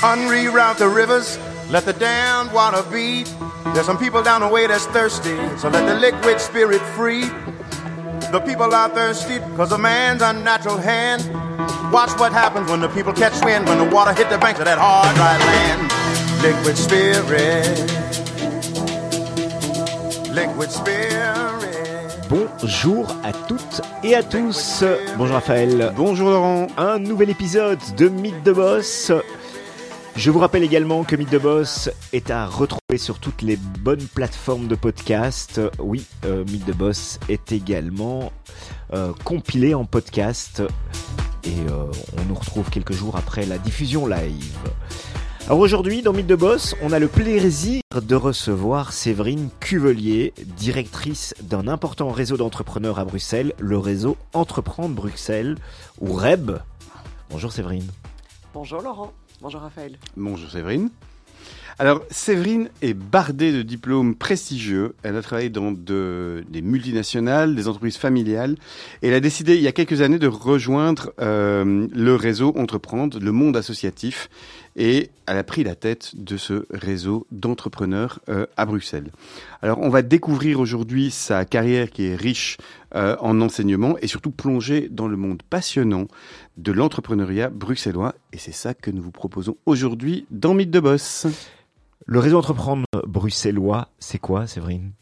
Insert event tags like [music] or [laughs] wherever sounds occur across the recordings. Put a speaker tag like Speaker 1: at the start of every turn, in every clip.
Speaker 1: Unreroute the rivers, let the damned water beat. There's some people down the way that's thirsty, so let the liquid spirit free. The people are thirsty because of man's unnatural hand. Watch what happens when the people catch wind, when the water hit the banks of that hard, dry land. Liquid spirit. Liquid spirit.
Speaker 2: Bonjour à toutes et à tous. Bonjour Raphaël.
Speaker 3: Bonjour Laurent.
Speaker 2: Un nouvel épisode de Mythe de Boss. Je vous rappelle également que Mythe de Boss est à retrouver sur toutes les bonnes plateformes de podcast. Oui, euh, Mythe Boss est également euh, compilé en podcast et euh, on nous retrouve quelques jours après la diffusion live. Alors aujourd'hui, dans Mythe de Boss, on a le plaisir de recevoir Séverine Cuvelier, directrice d'un important réseau d'entrepreneurs à Bruxelles, le réseau Entreprendre Bruxelles, ou REB. Bonjour Séverine.
Speaker 4: Bonjour Laurent. Bonjour Raphaël.
Speaker 3: Bonjour Séverine. Alors, Séverine est bardée de diplômes prestigieux. Elle a travaillé dans de, des multinationales, des entreprises familiales. Et elle a décidé, il y a quelques années, de rejoindre euh, le réseau Entreprendre, le monde associatif. Et elle a pris la tête de ce réseau d'entrepreneurs euh, à Bruxelles. Alors, on va découvrir aujourd'hui sa carrière qui est riche euh, en enseignement et surtout plonger dans le monde passionnant de l'entrepreneuriat bruxellois. Et c'est ça que nous vous proposons aujourd'hui dans Mythe de Boss.
Speaker 2: Le réseau Entreprendre bruxellois, c'est quoi, Séverine?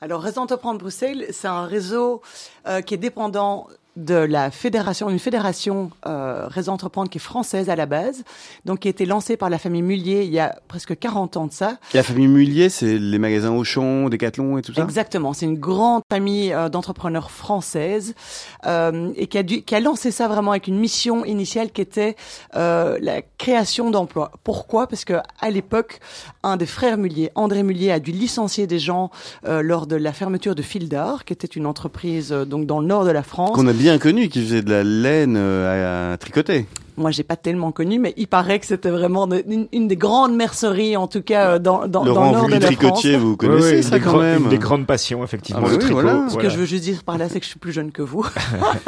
Speaker 4: Alors, Réseau Entreprendre Bruxelles, c'est un réseau euh, qui est dépendant de la fédération, une fédération euh, Réseau Entreprendre qui est française à la base, donc qui a été lancée par la famille Mullier il y a presque 40 ans de ça.
Speaker 3: Et la famille Mullier, c'est les magasins Auchan, Decathlon et tout ça?
Speaker 4: Exactement, c'est une grande famille euh, d'entrepreneurs françaises euh, et qui a, dû, qui a lancé ça vraiment avec une mission initiale qui était euh, la création d'emplois. Pourquoi? Parce que à l'époque, un des frères Mullier, André Mullier, a dû licencier des gens euh, lors de la fermeture de Fildar, qui était une entreprise euh, donc dans le nord de la France.
Speaker 3: Qu'on a bien connu, qui faisait de la laine euh, à tricoter.
Speaker 4: Moi, j'ai pas tellement connu, mais il paraît que c'était vraiment de- une, une des grandes merceries, en tout cas euh, dans, dans, dans
Speaker 3: Laurent,
Speaker 4: le nord
Speaker 3: vous
Speaker 4: de France.
Speaker 3: connaissez ça
Speaker 2: des
Speaker 3: quand même
Speaker 2: Une des grandes passions, effectivement,
Speaker 3: Ah
Speaker 2: le
Speaker 3: oui,
Speaker 2: tricot.
Speaker 3: voilà.
Speaker 4: Ce que je veux juste dire par là, c'est que je suis plus jeune que vous.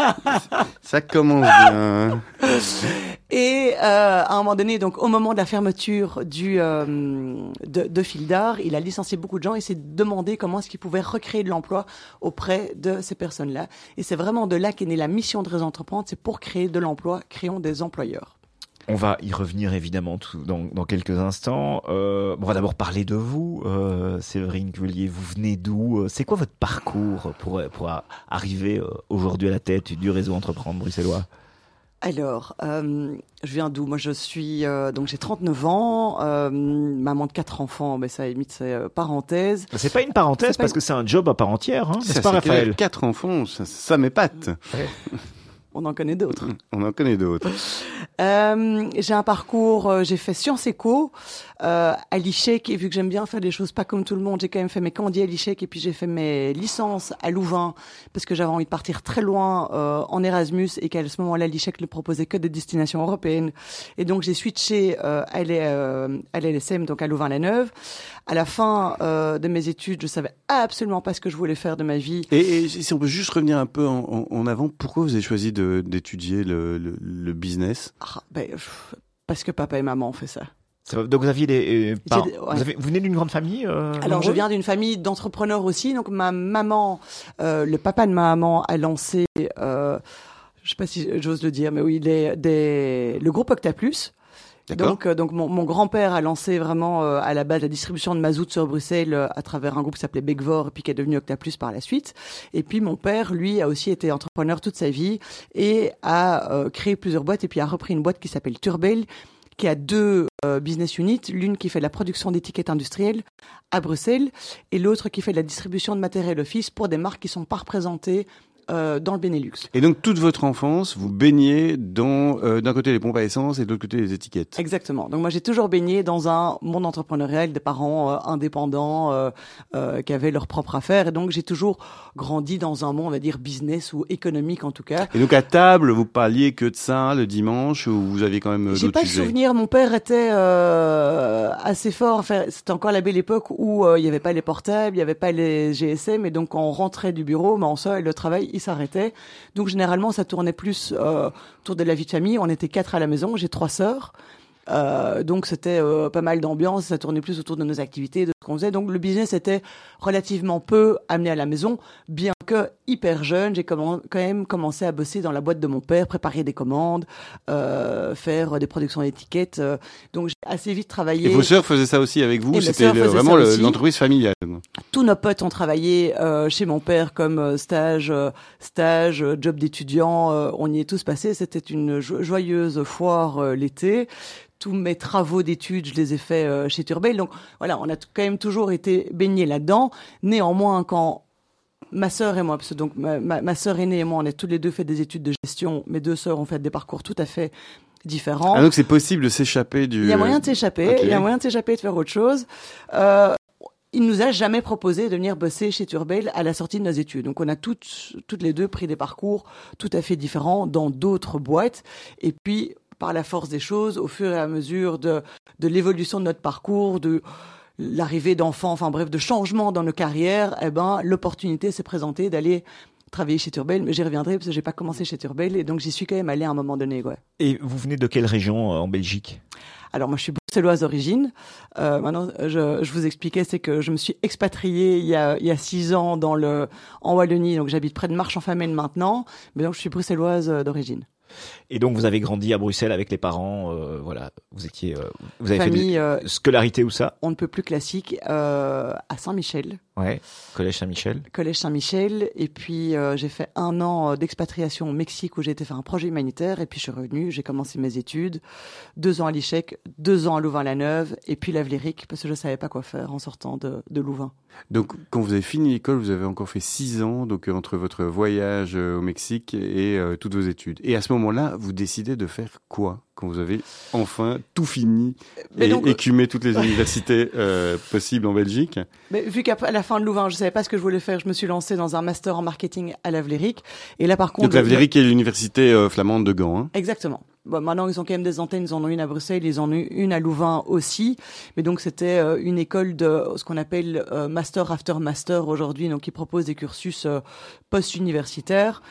Speaker 4: [laughs]
Speaker 3: Ça commence bien. [laughs]
Speaker 4: Et euh, à un moment donné, donc au moment de la fermeture du euh, de, de Fildar, il a licencié beaucoup de gens et s'est demandé comment est-ce qu'il pouvait recréer de l'emploi auprès de ces personnes-là. Et c'est vraiment de là qu'est née la mission de Réseau Entreprendre, c'est pour créer de l'emploi, créons des employeurs.
Speaker 2: On va y revenir évidemment tout, dans, dans quelques instants. Euh, on va d'abord parler de vous, euh, Séverine Cuvelier. Vous venez d'où Euh, C'est quoi votre parcours pour, pour arriver euh, aujourd'hui à la tête du réseau Entreprendre bruxellois?
Speaker 4: Alors, euh, je viens d'où? Moi, je suis euh, donc j'ai 39 ans, euh, maman de quatre enfants, mais ça limite c'est euh, parenthèse.
Speaker 2: C'est pas une parenthèse parce
Speaker 4: une-
Speaker 2: que c'est un job à part entière, hein, n'est-ce pas
Speaker 3: c'est
Speaker 2: Raphaël?
Speaker 3: Quatre enfants, ça, ça m'épate. [laughs]
Speaker 4: On en connaît d'autres.
Speaker 3: On en connaît d'autres. [laughs]
Speaker 4: Euh, j'ai un parcours, euh, j'ai fait Sciences Éco euh, à l'ICHEC et vu que j'aime bien faire des choses pas comme tout le monde, j'ai quand même fait mes candidats à l'ICHEC et puis j'ai fait mes licences à Louvain parce que j'avais envie de partir très loin en Erasmus et qu'à ce moment-là l'ICHEC ne proposait que des destinations européennes et donc j'ai switché à l'LSM donc à Louvain-la-Neuve. À la fin de mes études, je savais absolument pas ce que je voulais faire de ma vie.
Speaker 3: Et, et si on peut juste revenir un peu en avant, pourquoi vous avez choisi de- d'étudier le, le- le business
Speaker 4: Ah, ben, pff, parce que papa et maman ont fait ça.
Speaker 2: Donc vous aviez des euh,
Speaker 4: des- ouais.
Speaker 2: vous, avez- vous venez d'une grande famille euh,
Speaker 4: Alors, je viens d'une famille d'entrepreneurs aussi. Donc, ma maman, euh, le papa de ma maman a lancé, euh, je sais pas si j'ose le dire, mais oui, les, des, le groupe Octaplus. Donc, euh, donc mon, mon grand-père a lancé vraiment euh, à la base la distribution de mazout sur Bruxelles euh, à travers un groupe qui s'appelait Begvor, puis qui est devenu Octaplus par la suite. Et puis mon père, lui, a aussi été entrepreneur toute sa vie et a euh, créé plusieurs boîtes et puis a repris une boîte qui s'appelle Turbel, qui a deux euh, business units, l'une qui fait la production d'étiquettes industrielles à Bruxelles et l'autre qui fait la distribution de matériel office pour des marques qui sont pas représentées euh, dans le Benelux.
Speaker 3: Et donc toute votre enfance, vous baignez dans euh, d'un côté les pompes à essence et de l'autre côté les étiquettes.
Speaker 4: Exactement. Donc moi j'ai toujours baigné dans un monde entrepreneurial, des parents euh, indépendants euh, euh, qui avaient leur propre affaire, et donc j'ai toujours grandi dans un monde, on va dire business ou économique en tout cas.
Speaker 3: Et donc à table, vous parliez que de ça le dimanche ou vous aviez quand même euh,
Speaker 4: J'ai
Speaker 3: d'autres
Speaker 4: pas de souvenir. Mon père était euh, assez fort. Enfin, c'était encore la belle époque où euh, il n'y avait pas les portables, il n'y avait pas les GSM, et donc quand on rentrait du bureau, mais en soi, le travail, s'arrêtait. Donc généralement, ça tournait plus euh, autour de la vie de famille. On était quatre à la maison. J'ai trois sœurs. Euh, donc c'était euh, pas mal d'ambiance, ça tournait plus autour de nos activités, de ce qu'on faisait. Donc le business était relativement peu amené à la maison, bien que hyper jeune, j'ai quand même commencé à bosser dans la boîte de mon père, préparer des commandes, euh, faire des productions d'étiquettes. euh, donc j'ai assez vite travaillé.
Speaker 3: Et vos sœurs faisaient ça aussi avec vous? C'était le- vraiment l'entreprise familiale.
Speaker 4: tous nos potes ont travaillé euh, chez mon père comme euh, stage, stage, job d'étudiant. on y est tous passés. C'était une jo- joyeuse foire l'été. Tous mes travaux d'études, je les ai faits euh, chez Turbel. Donc voilà, on a quand même toujours été baignés là-dedans. Néanmoins, quand ma sœur et moi, parce que donc ma, ma, ma sœur aînée et moi, on a tous les deux fait des études de gestion. Mes deux sœurs ont fait des parcours tout à fait différents.
Speaker 3: Ah donc c'est possible de s'échapper du.
Speaker 4: Il y a moyen de s'échapper, il y a moyen de s'échapper et de faire autre chose. Euh, il nous a jamais proposé de venir bosser chez Turbel à la sortie de nos études. Donc on a toutes, toutes les deux pris des parcours tout à fait différents dans d'autres boîtes. Et puis, par la force des choses, au fur et à mesure de, de l'évolution de notre parcours, de l'arrivée d'enfants, enfin bref, de changements dans nos carrières, eh ben, l'opportunité s'est présentée d'aller travailler chez Turbel, mais j'y reviendrai parce que j'ai pas commencé chez Turbel et donc j'y suis quand même allé à un moment donné, ouais.
Speaker 2: Et vous venez de quelle région euh, en Belgique?
Speaker 4: Alors moi je suis bruxelloise d'origine. Euh, maintenant je, je vous expliquais c'est que je me suis expatriée il y a il y a six ans dans le en Wallonie donc j'habite près de Marche-en-Famenne maintenant mais donc je suis bruxelloise euh, d'origine.
Speaker 2: Et donc vous avez grandi à Bruxelles avec les parents, euh, voilà, vous étiez, euh, vous avez fait
Speaker 4: Famille euh,
Speaker 2: des scolarité où ça?
Speaker 4: on ne peut plus classique euh, à Saint-Michel,
Speaker 2: Ouais, collège Saint-Michel.
Speaker 4: collège Saint-Michel et puis euh, j'ai fait un an euh, d'expatriation au Mexique où j'ai été faire un projet humanitaire et puis je suis revenue, j'ai commencé mes études, deux ans à l'ICHEC, deux ans à Louvain-la-Neuve et puis l'Avléric parce que je savais pas quoi faire en sortant de, de Louvain.
Speaker 3: Donc quand vous avez fini l'école, vous avez encore fait six ans, donc euh, entre votre voyage au Mexique et euh, toutes vos études. Et à ce moment-là, vous décidez de faire quoi quand vous avez enfin tout fini
Speaker 4: Mais
Speaker 3: et
Speaker 4: donc-
Speaker 3: écumé toutes les universités euh, possibles en Belgique?
Speaker 4: Mais vu qu'à la fin de Louvain, je savais pas ce que je voulais faire, je me suis lancée dans un master en marketing à l'Avléric. Et là, par contre,
Speaker 3: Donc la Vléric est l'université euh, flamande de Gand. Hein.
Speaker 4: Exactement. Bon, maintenant, ils ont quand même des antennes. Ils en ont une à Bruxelles, ils en ont une à Louvain aussi. Mais donc, c'était euh, une école de ce qu'on appelle euh, master after master aujourd'hui, donc qui propose des cursus post-universitaires.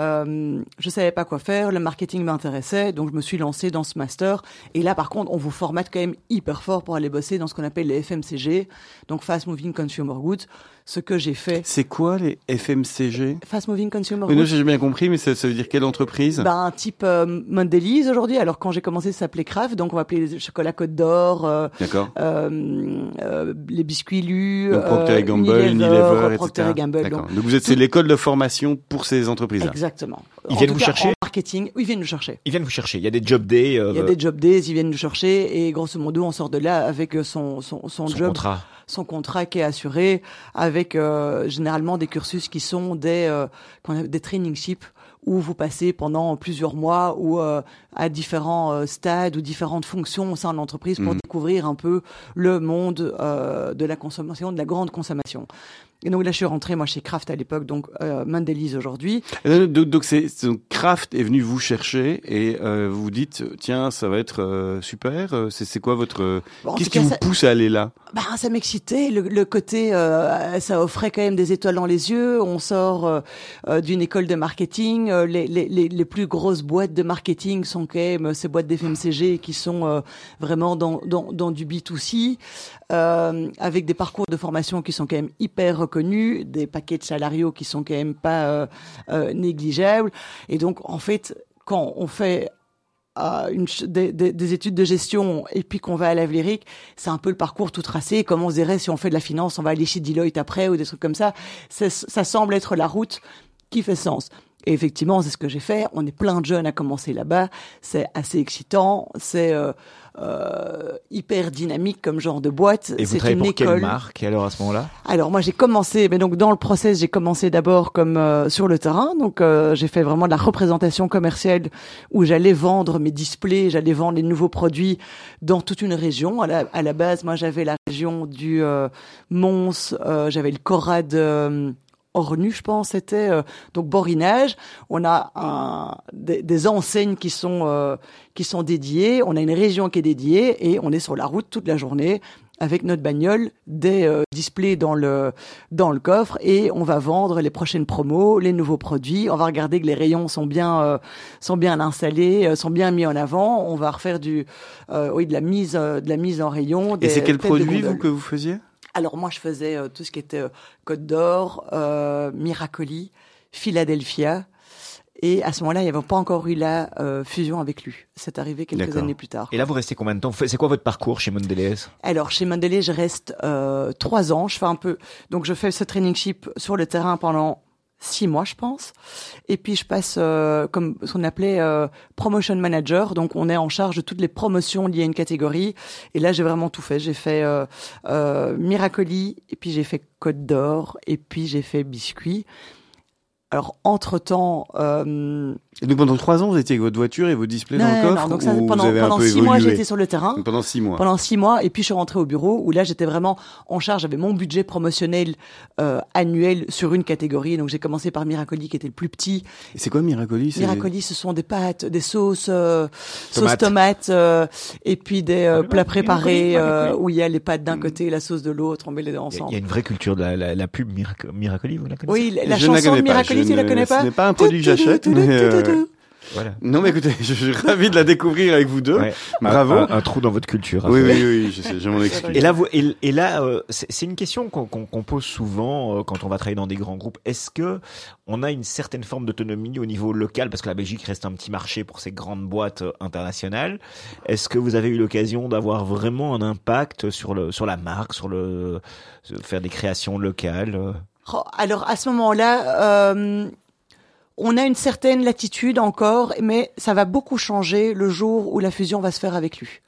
Speaker 4: Euh, je savais pas quoi faire, le marketing m'intéressait, donc je me suis lancée dans ce master. Et là, par contre, on vous formate quand même hyper fort pour aller bosser dans ce qu'on appelle les FMCG, donc Fast Moving Consumer Goods. Ce que j'ai fait,
Speaker 3: C'est quoi les FMCG
Speaker 4: Fast Moving Consumer
Speaker 3: Oui, non,
Speaker 4: Goods.
Speaker 3: j'ai bien compris, mais ça, ça veut dire quelle entreprise?
Speaker 4: Ben, un type euh, Mondelez aujourd'hui. Alors quand j'ai commencé, ça s'appelait Kraft, donc on va appeler les chocolats Côte d'Or, euh,
Speaker 3: D'accord.
Speaker 4: euh, euh, les biscuits Lu,
Speaker 3: Donc Procter
Speaker 4: euh,
Speaker 3: Gamble, Unilever,
Speaker 4: Procter
Speaker 3: etc.
Speaker 4: Gamble.
Speaker 3: D'accord.
Speaker 4: Donc,
Speaker 3: Donc vous êtes c'est l'école de formation pour ces entreprises-là.
Speaker 4: exactement.
Speaker 2: Ils
Speaker 4: En
Speaker 2: viennent
Speaker 4: tout
Speaker 2: vous
Speaker 4: cas,
Speaker 2: chercher
Speaker 4: En marketing, oui, ils viennent nous chercher.
Speaker 2: Ils viennent vous chercher. Il y a des job days. euh,
Speaker 4: Il y a des job days, ils viennent nous chercher et grosso modo, on sort de là avec euh, son son, son,
Speaker 2: son
Speaker 4: job,
Speaker 2: contrat.
Speaker 4: Son contrat qui est assuré, avec euh, généralement des cursus qui sont des euh, des training ships où vous passez pendant plusieurs mois ou euh, à différents euh, stades ou différentes fonctions au sein de l'entreprise pour
Speaker 3: Mhm.
Speaker 4: découvrir un peu le monde euh, de la consommation, de la grande consommation. Et donc là, je suis rentrée moi chez Kraft à l'époque, donc euh, aujourd'hui.
Speaker 3: Donc- c'est Kraft est venu vous chercher et euh, vous vous dites tiens ça va être euh, super. euh, C'est quoi votre
Speaker 4: Bon, en
Speaker 3: qu'est-ce qui vous
Speaker 4: ça-
Speaker 3: pousse à aller là?
Speaker 4: Bah, ça m'excitait. Le, le côté, euh, ça offrait quand même des étoiles dans les yeux. On sort euh, euh, d'une école de marketing. Euh, les, les, les, les plus grosses boîtes de marketing sont quand même euh, ces boîtes d'FMCG qui sont euh, vraiment dans, dans, dans du B2C, euh, avec des parcours de formation qui sont quand même hyper reconnus, des paquets de salariaux qui sont quand même pas euh, euh, négligeables. Et donc, en fait, quand on fait des, des, des études de gestion et puis qu'on va à l'Avléric, c'est un peu le parcours tout tracé. Comme on se dirait, si on fait de la finance, on va aller chez Deloitte après ou des trucs comme ça. Ça semble être la route qui fait sens. Et effectivement, c'est ce que j'ai fait. On est plein de jeunes à commencer là-bas. C'est assez excitant. C'est euh, euh, hyper dynamique comme genre de boîte.
Speaker 2: Et vous
Speaker 4: c'est
Speaker 2: travaillez
Speaker 4: une
Speaker 2: pour quelle
Speaker 4: école.
Speaker 2: marque alors à ce moment-là?
Speaker 4: Alors moi j'ai commencé, mais donc dans le process j'ai commencé d'abord comme euh, sur le terrain, donc euh, j'ai fait vraiment de la représentation commerciale où j'allais vendre mes displays, j'allais vendre les nouveaux produits dans toute une région. À la, à la base moi j'avais la région du euh, Mons, euh, j'avais le Corrad. Euh, Ornu, je pense, c'était euh, donc Borinage. On a un, des, des enseignes qui sont euh, qui sont dédiées. On a une région qui est dédiée et on est sur la route toute la journée avec notre bagnole des euh, displays dans le dans le coffre et on va vendre les prochaines promos, les nouveaux produits. On va regarder que les rayons sont bien euh, sont bien installés, euh, sont bien mis en avant. On va refaire du oui de la mise de la mise en rayon.
Speaker 3: et c'est quel produit vous que vous faisiez?
Speaker 4: Alors moi je faisais tout ce qui était Côte d'Or, Miracoli, Philadelphia. Et à ce moment-là, il n'y avait pas encore eu la euh, fusion avec lui. C'est arrivé quelques années plus tard.
Speaker 2: Et là, vous restez combien de temps? C'est quoi votre parcours chez Mondelez?
Speaker 4: Alors, chez Mondelez, je reste euh, trois ans. Je fais un peu. Donc, je fais ce training ship sur le terrain pendant six mois, je pense. Et puis, je passe euh, comme ce qu'on appelait euh, promotion manager. Donc, on est en charge de toutes les promotions liées à une catégorie. Et là, j'ai vraiment tout fait. J'ai fait euh, Miracoli, et puis j'ai fait Côte d'Or, et puis j'ai fait Biscuit. Alors, entre-temps... Euh...
Speaker 3: Et donc, pendant trois ans, vous étiez avec votre voiture et vos displays dans le coffre
Speaker 4: non, donc ça, pendant, pendant six mois, j'étais sur le terrain.
Speaker 3: Donc, pendant six mois.
Speaker 4: Pendant six mois, et puis je suis rentrée au bureau, où là, j'étais vraiment en charge, j'avais mon budget promotionnel euh, annuel sur une catégorie. Donc, j'ai commencé par Miracoli, qui était le plus petit.
Speaker 3: Et c'est quoi Miracoli
Speaker 4: Miracoli, ce sont des pâtes, des sauces, euh, sauces tomates, euh, et puis des euh, plats préparés, euh, où il y a les pâtes d'un côté et la sauce de l'autre, on met les deux ensemble.
Speaker 2: Il y a une vraie culture de la, la, la pub Miracoli, vous la connaissez?
Speaker 4: Oui, la, la chanson Miracoli, tu la connais pas
Speaker 3: Ce n'est pas un produit que j'achète, voilà. Non, mais écoutez, je suis ravi de la découvrir avec vous deux. Ouais. Bravo.
Speaker 2: Un, un, trou dans votre culture.
Speaker 3: Oui, oui, oui, je sais, je m'en excuse.
Speaker 2: Et là, vous, et, et là, euh, c'est une question qu'on qu qu pose souvent euh, quand on va travailler dans des grands groupes. Est-ce que on a une certaine forme d'autonomie au niveau local, parce que la Belgique reste un petit marché pour ces grandes boîtes euh, internationales. Est-ce que vous avez eu l'occasion d'avoir vraiment un impact sur le, sur la marque, sur le, faire des créations locales?
Speaker 4: Oh, alors à ce moment-là, euh, on a une certaine latitude encore, mais ça va beaucoup changer le jour où la fusion va se faire avec lui.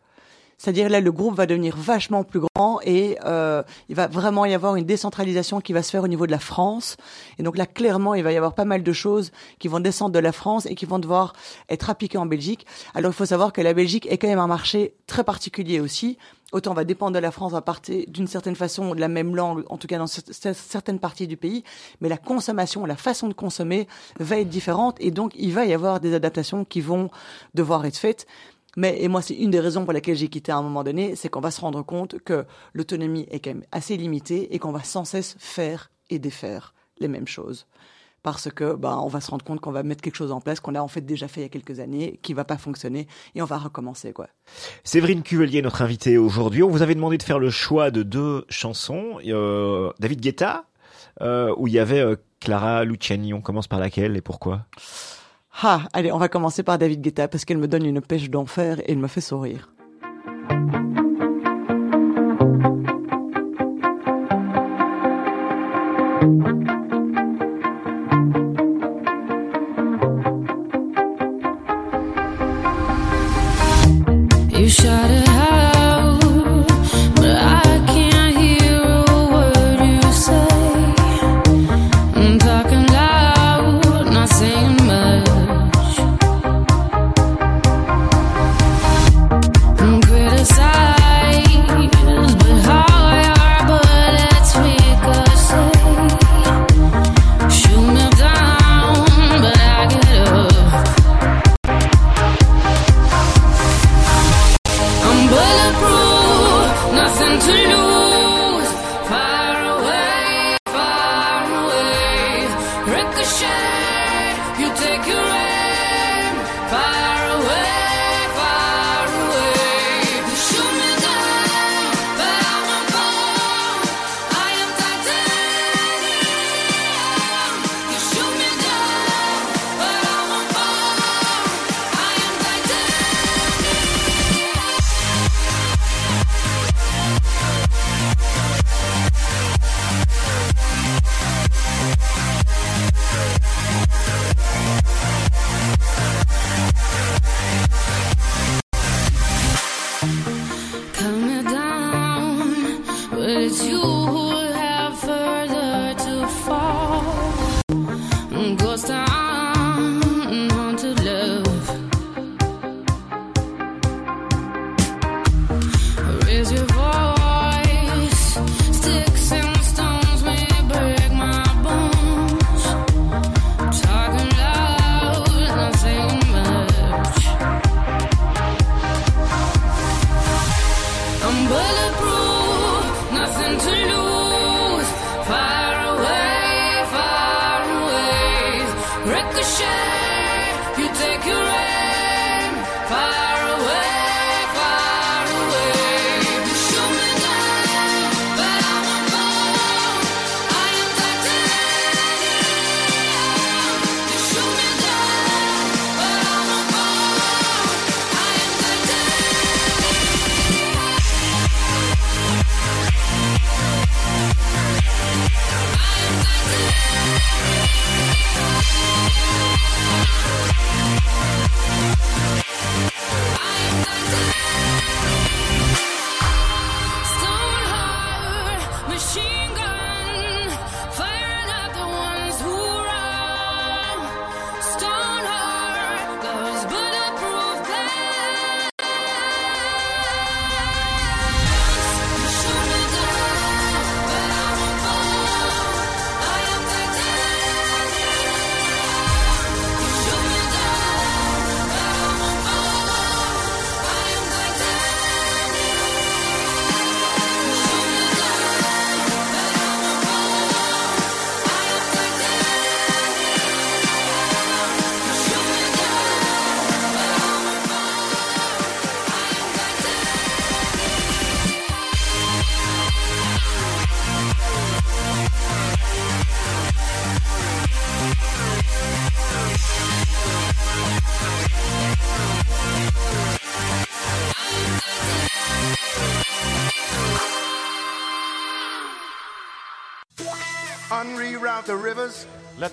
Speaker 4: C'est-à-dire là, le groupe va devenir vachement plus grand et euh, il va vraiment y avoir une décentralisation qui va se faire au niveau de la France. Et donc là, clairement, il va y avoir pas mal de choses qui vont descendre de la France et qui vont devoir être appliquées en Belgique. Alors il faut savoir que la Belgique est quand même un marché très particulier aussi. Autant on va dépendre de la France à partir d'une certaine façon de la même langue, en tout cas dans certaines parties du pays, mais la consommation, la façon de consommer va être différente et donc il va y avoir des adaptations qui vont devoir être faites. Mais, et moi, c'est une des raisons pour laquelle j'ai quitté à un moment donné, c'est qu'on va se rendre compte que l'autonomie est quand même assez limitée et qu'on va sans cesse faire et défaire les mêmes choses. Parce que, bah, on va se rendre compte qu'on va mettre quelque chose en place qu'on a en fait déjà fait il y a quelques années, qui va pas fonctionner, et on va recommencer, quoi.
Speaker 2: Séverine Cuvelier, notre invitée aujourd'hui. On vous avait demandé de faire le choix de deux chansons. Euh, David Guetta, euh, où il y avait euh, Clara Luciani. On commence par laquelle et pourquoi?
Speaker 4: Ah, allez, on va commencer par David Guetta parce qu'elle me donne une pêche d'enfer et elle me fait sourire.
Speaker 1: sure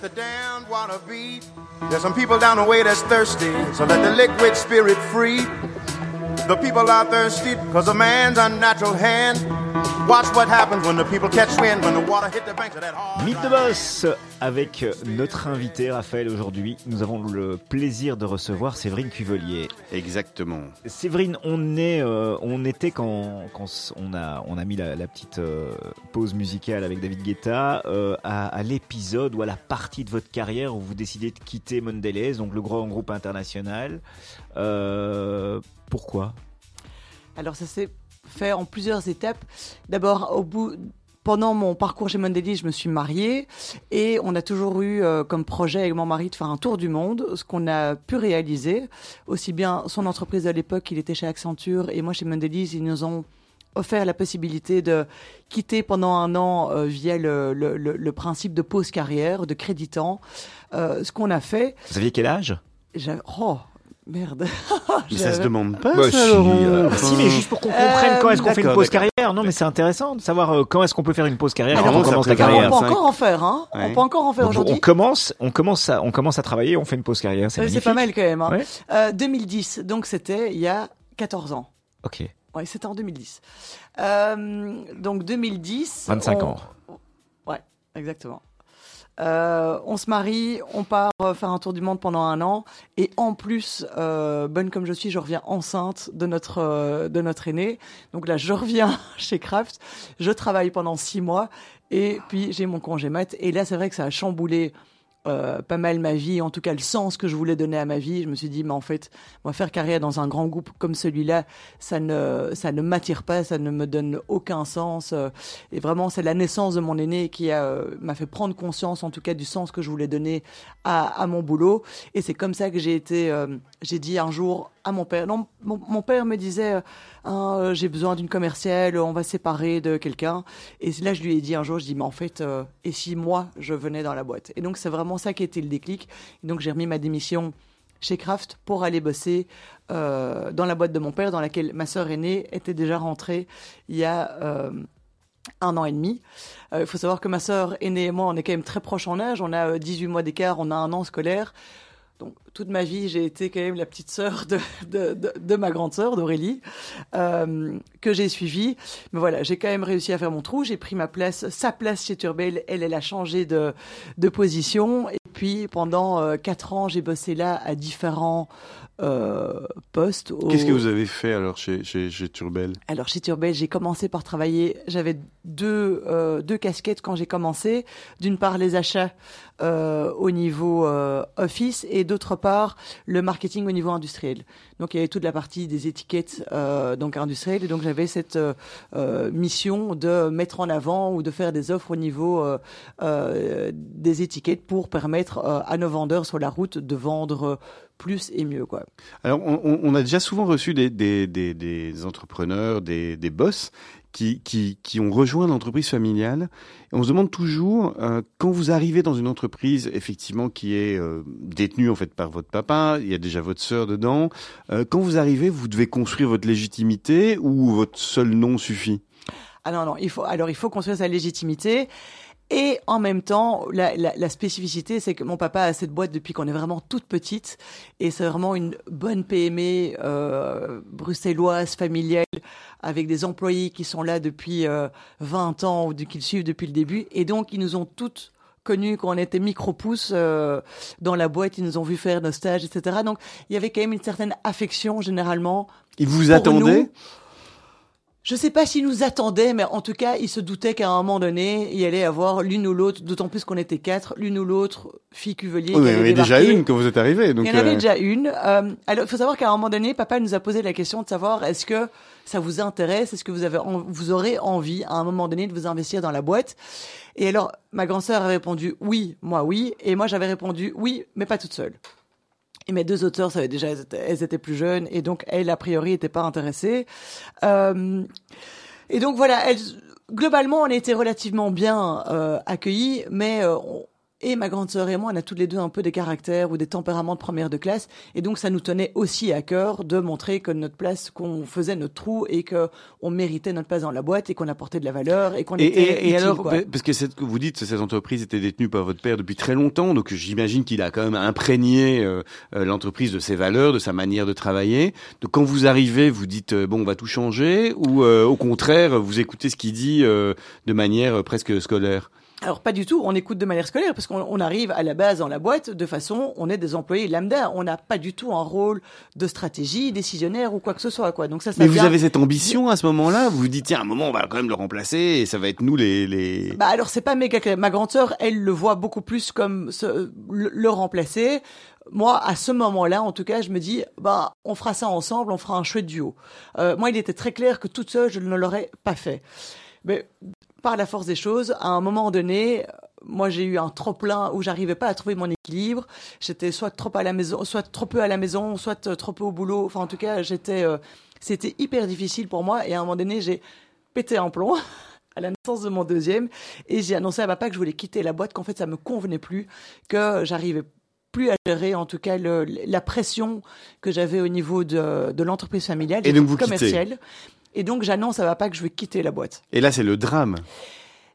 Speaker 1: the damned water beat. There's some people down the way that's thirsty, so let the liquid spirit free. The people are thirsty because of man's unnatural hand. Watch what happens when the people catch wind, when the water hit the banks of that hard.
Speaker 2: Mythe de boss avec notre invité Raphaël aujourd'hui. Nous avons le plaisir de recevoir Séverine Cuvelier.
Speaker 3: Exactement.
Speaker 2: Séverine, on est, euh, on était quand, on a, on a mis la, la petite euh, pause musicale avec David Guetta euh, à, à l'épisode ou à la partie de votre carrière où vous décidez de quitter Mondelez, donc le grand groupe international. Euh, pourquoi?
Speaker 4: Alors ça s'est fait en plusieurs étapes. D'abord, au bout, pendant mon parcours chez Mondelez, je me suis mariée et on a toujours eu euh, comme projet avec mon mari de faire un tour du monde, ce qu'on a pu réaliser. Aussi bien son entreprise à l'époque, il était chez Accenture et moi chez Mondelez, ils nous ont offert la possibilité de quitter pendant un an euh, via le, le, le, le principe de pause carrière, de créditant. Euh, ce qu'on a fait,
Speaker 2: Vous aviez quel âge?
Speaker 4: Oh merde. [laughs]
Speaker 3: Mais ça se demande pas,
Speaker 2: Bah,
Speaker 3: ça,
Speaker 2: si,
Speaker 3: Laurent.
Speaker 2: euh,
Speaker 3: Enfin,
Speaker 2: si, mais juste pour qu'on comprenne quand est-ce qu'on fait une pause carrière. Non, mais c'est intéressant de savoir euh, quand est-ce qu'on peut faire une pause carrière
Speaker 3: Alors,
Speaker 2: on commence la
Speaker 4: Ah,
Speaker 2: carrière.
Speaker 4: on peut encore en faire, hein.
Speaker 3: Ouais.
Speaker 4: On peut encore en faire aujourd'hui.
Speaker 2: on commence, on commence à, on commence à travailler, on fait une pause carrière. C'est
Speaker 4: Ouais,
Speaker 2: magnifique.
Speaker 4: pas mal quand même. Hein.
Speaker 2: Ouais.
Speaker 4: Euh, 2010, donc c'était il y a 14 ans.
Speaker 2: Ok.
Speaker 4: Ouais, c'était en 2010. Euh, donc 2010.
Speaker 2: 25
Speaker 4: on-
Speaker 2: ans.
Speaker 4: Ouais, exactement. Euh, on se marie, on part euh, faire un tour du monde pendant un an, et en plus, euh, bonne comme je suis, je reviens enceinte de notre euh, de notre aîné. Donc là, je reviens [laughs] chez Kraft, je travaille pendant six mois, et puis j'ai mon congé mat. Et là, c'est vrai que ça a chamboulé euh, pas mal ma vie, en tout cas le sens que je voulais donner à ma vie. Je me suis dit, mais en fait, moi faire carrière dans un grand groupe comme celui-là, ça ne, ça ne m'attire pas, ça ne me donne aucun sens. euh, Et vraiment, c'est la naissance de mon aîné qui a, euh, m'a fait prendre conscience, en tout cas, du sens que je voulais donner à, à mon boulot. Et c'est comme ça que j'ai été, j'ai dit un jour à mon père. Non, mon, mon père me disait, Ah, euh, j'ai besoin d'une commerciale, on va séparer de quelqu'un. Et là, je lui ai dit un jour, je dis, mais en fait, euh, et si moi, je venais dans la boîte? Et donc, c'est vraiment ça qui a été le déclic. Et donc, j'ai remis ma démission chez Kraft pour aller bosser euh, dans la boîte de mon père, dans laquelle ma sœur aînée était déjà rentrée il y a un an et demi. Il faut savoir que ma sœur aînée et moi, on est quand même très proches en âge. On a euh, 18 mois d'écart, on a un an scolaire. Donc, toute ma vie, j'ai été quand même la petite sœur de, de, de, de ma grande sœur, d'Aurélie, euh, que j'ai suivie. Mais voilà, j'ai quand même réussi à faire mon trou. J'ai pris ma place, sa place chez Turbel. Elle, elle a changé de, de position. Et puis, pendant euh, quatre ans, j'ai bossé là à différents euh, postes. au-
Speaker 3: Qu'est-ce que vous avez fait alors chez, chez, chez Turbel?
Speaker 4: Alors chez Turbel, j'ai commencé par travailler. J'avais deux deux casquettes quand j'ai commencé. D'une part les achats au niveau office et d'autre part le marketing au niveau industriel. Donc il y avait toute la partie des étiquettes euh, donc industrielles et donc j'avais cette euh, euh, mission de mettre en avant ou de faire des offres au niveau des étiquettes pour permettre à nos vendeurs sur la route de vendre plus et mieux quoi.
Speaker 3: Alors, on, a déjà souvent reçu des, entrepreneurs, des boss qui, qui, qui ont rejoint l'entreprise familiale. On se demande toujours, euh, quand vous arrivez dans une entreprise, effectivement, qui est euh, détenue en fait par votre papa, il y a déjà votre sœur dedans. euh, quand vous arrivez, vous devez construire votre légitimité ou votre seul nom suffit?
Speaker 4: Ah non, non, il faut, alors il faut construire sa légitimité. Et en même temps, la, la, la spécificité, c'est que mon papa a cette boîte depuis qu'on est vraiment toute petite. Et c'est vraiment une bonne PME euh, bruxelloise, familiale, avec des employés qui sont là depuis euh, 20 ans ou qui le suivent depuis le début. Et donc, ils nous ont toutes connus quand on était micro-pouces euh, dans la boîte. Ils nous ont vu faire nos stages, etc. Donc, il y avait quand même une certaine affection, généralement,
Speaker 3: Ils vous attendaient?
Speaker 4: Je sais pas s'ils nous attendaient, mais en tout cas, ils se doutaient qu'à un moment donné, il y allait avoir l'une ou l'autre, d'autant plus qu'on était quatre, l'une ou l'autre fille cuvelier.
Speaker 3: Oui,
Speaker 4: qui
Speaker 3: il avait déjà une quand vous êtes arrivé. Donc,
Speaker 4: Il y en avait
Speaker 3: euh,
Speaker 4: déjà une. Euh, alors, il faut savoir qu'à un moment donné, papa nous a posé la question de savoir est-ce que ça vous intéresse, est-ce que vous avez, vous aurez envie à un moment donné de vous investir dans la boîte? Et alors, ma grande sœur a répondu oui, moi oui, et moi j'avais répondu oui, mais pas toute seule. Et mes deux avait déjà, elles étaient, plus jeunes, et donc elles, a priori, n'étaient pas intéressées. Euh, et donc voilà, elles, globalement, on était relativement bien euh, accueillis, mais euh, Et ma grande sœur et moi, on a toutes les deux un peu des caractères ou des tempéraments de première de classe. Et donc, ça nous tenait aussi à cœur de montrer que notre place, qu'on faisait notre trou et que on méritait notre place dans la boîte et qu'on apportait de la valeur et qu'on
Speaker 3: Et,
Speaker 4: était
Speaker 3: et, et
Speaker 4: utile,
Speaker 3: alors,
Speaker 4: quoi.
Speaker 3: bah, parce que cette, vous dites, cette entreprise était détenue par votre père depuis très longtemps, donc j'imagine qu'il a quand même imprégné euh, euh, l'entreprise de ses valeurs, de sa manière de travailler. Donc quand vous arrivez, vous dites euh, bon, on va tout changer, ou euh, au contraire, vous écoutez ce qu'il dit de manière presque scolaire?
Speaker 4: Alors pas du tout, on écoute de manière scolaire parce qu'on on arrive à la base dans la boîte de façon, on est des employés lambda, on n'a pas du tout un rôle de stratégie, décisionnaire ou quoi que ce soit quoi. Donc ça, ça
Speaker 3: Mais vous avez cette ambition à ce moment-là Vous vous dites tiens, à un moment, on va quand même le remplacer et ça va être nous les les.
Speaker 4: Bah alors c'est pas méga clair. Ma grande sœur, elle le voit beaucoup plus comme ce- le, le remplacer. Moi, à ce moment-là, en tout cas, je me dis, bah, on fera ça ensemble, on fera un chouette duo. Euh, moi, il était très clair que toute seule, je ne l'aurais pas fait. Mais par la force des choses, à un moment donné, moi, j'ai eu un trop plein où j'arrivais pas à trouver mon équilibre. J'étais soit trop à la maison, soit trop peu à la maison, soit euh, trop peu au boulot. Enfin, en tout cas, j'étais, euh, c'était hyper difficile pour moi. Et à un moment donné, j'ai pété un plomb [laughs] à la naissance de mon deuxième et j'ai annoncé à papa que je voulais quitter la boîte, qu'en fait ça me convenait plus, que j'arrivais plus à gérer en tout cas le, la pression que j'avais au niveau de, de l'entreprise familiale,
Speaker 3: Et donc vous quittez.
Speaker 4: Et donc j'annonce à papa que je vais quitter la boîte.
Speaker 3: Et là, c'est le drame.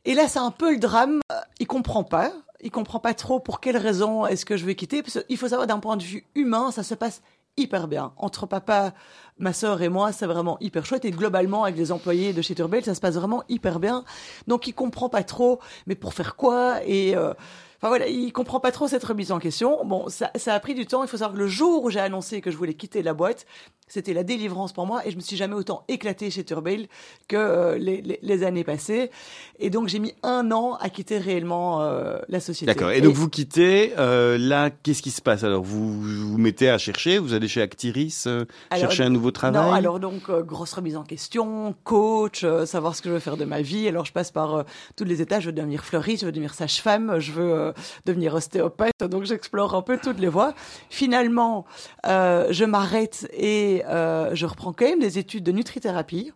Speaker 4: Et là, c'est un peu le drame. Euh, Il comprend pas. Il comprend pas trop pour quelle raison est-ce que je vais quitter. Parce qu'il faut savoir d'un point de vue humain, ça se passe hyper bien. Entre papa, ma sœur et moi, c'est vraiment hyper chouette. Et globalement, avec les employés de chez Turbel, ça se passe vraiment hyper bien. Donc, il comprend pas trop, mais pour faire quoi? Et euh, Enfin voilà, il comprend pas trop cette remise en question. Bon, ça, ça a pris du temps. Il faut savoir que le jour où j'ai annoncé que je voulais quitter la boîte, c'était la délivrance pour moi et je me suis jamais autant éclaté chez Turbail que euh, les, les, les années passées. Et donc j'ai mis un an à quitter réellement euh, la société.
Speaker 3: D'accord. Et donc vous quittez. Euh, là, qu'est-ce qui se passe? Alors vous, vous mettez à chercher. Vous allez chez Actiris euh, chercher un nouveau travail?
Speaker 4: Non, alors donc euh, grosse remise en question, coach, euh, savoir ce que je veux faire de ma vie. Alors je passe par tous les étages. Je veux devenir fleuriste, je veux devenir sage-femme, je veux euh, devenir ostéopathe. Donc j'explore un peu toutes les voies. Finalement, euh, je m'arrête et euh, je reprends quand même des études de nutrithérapie.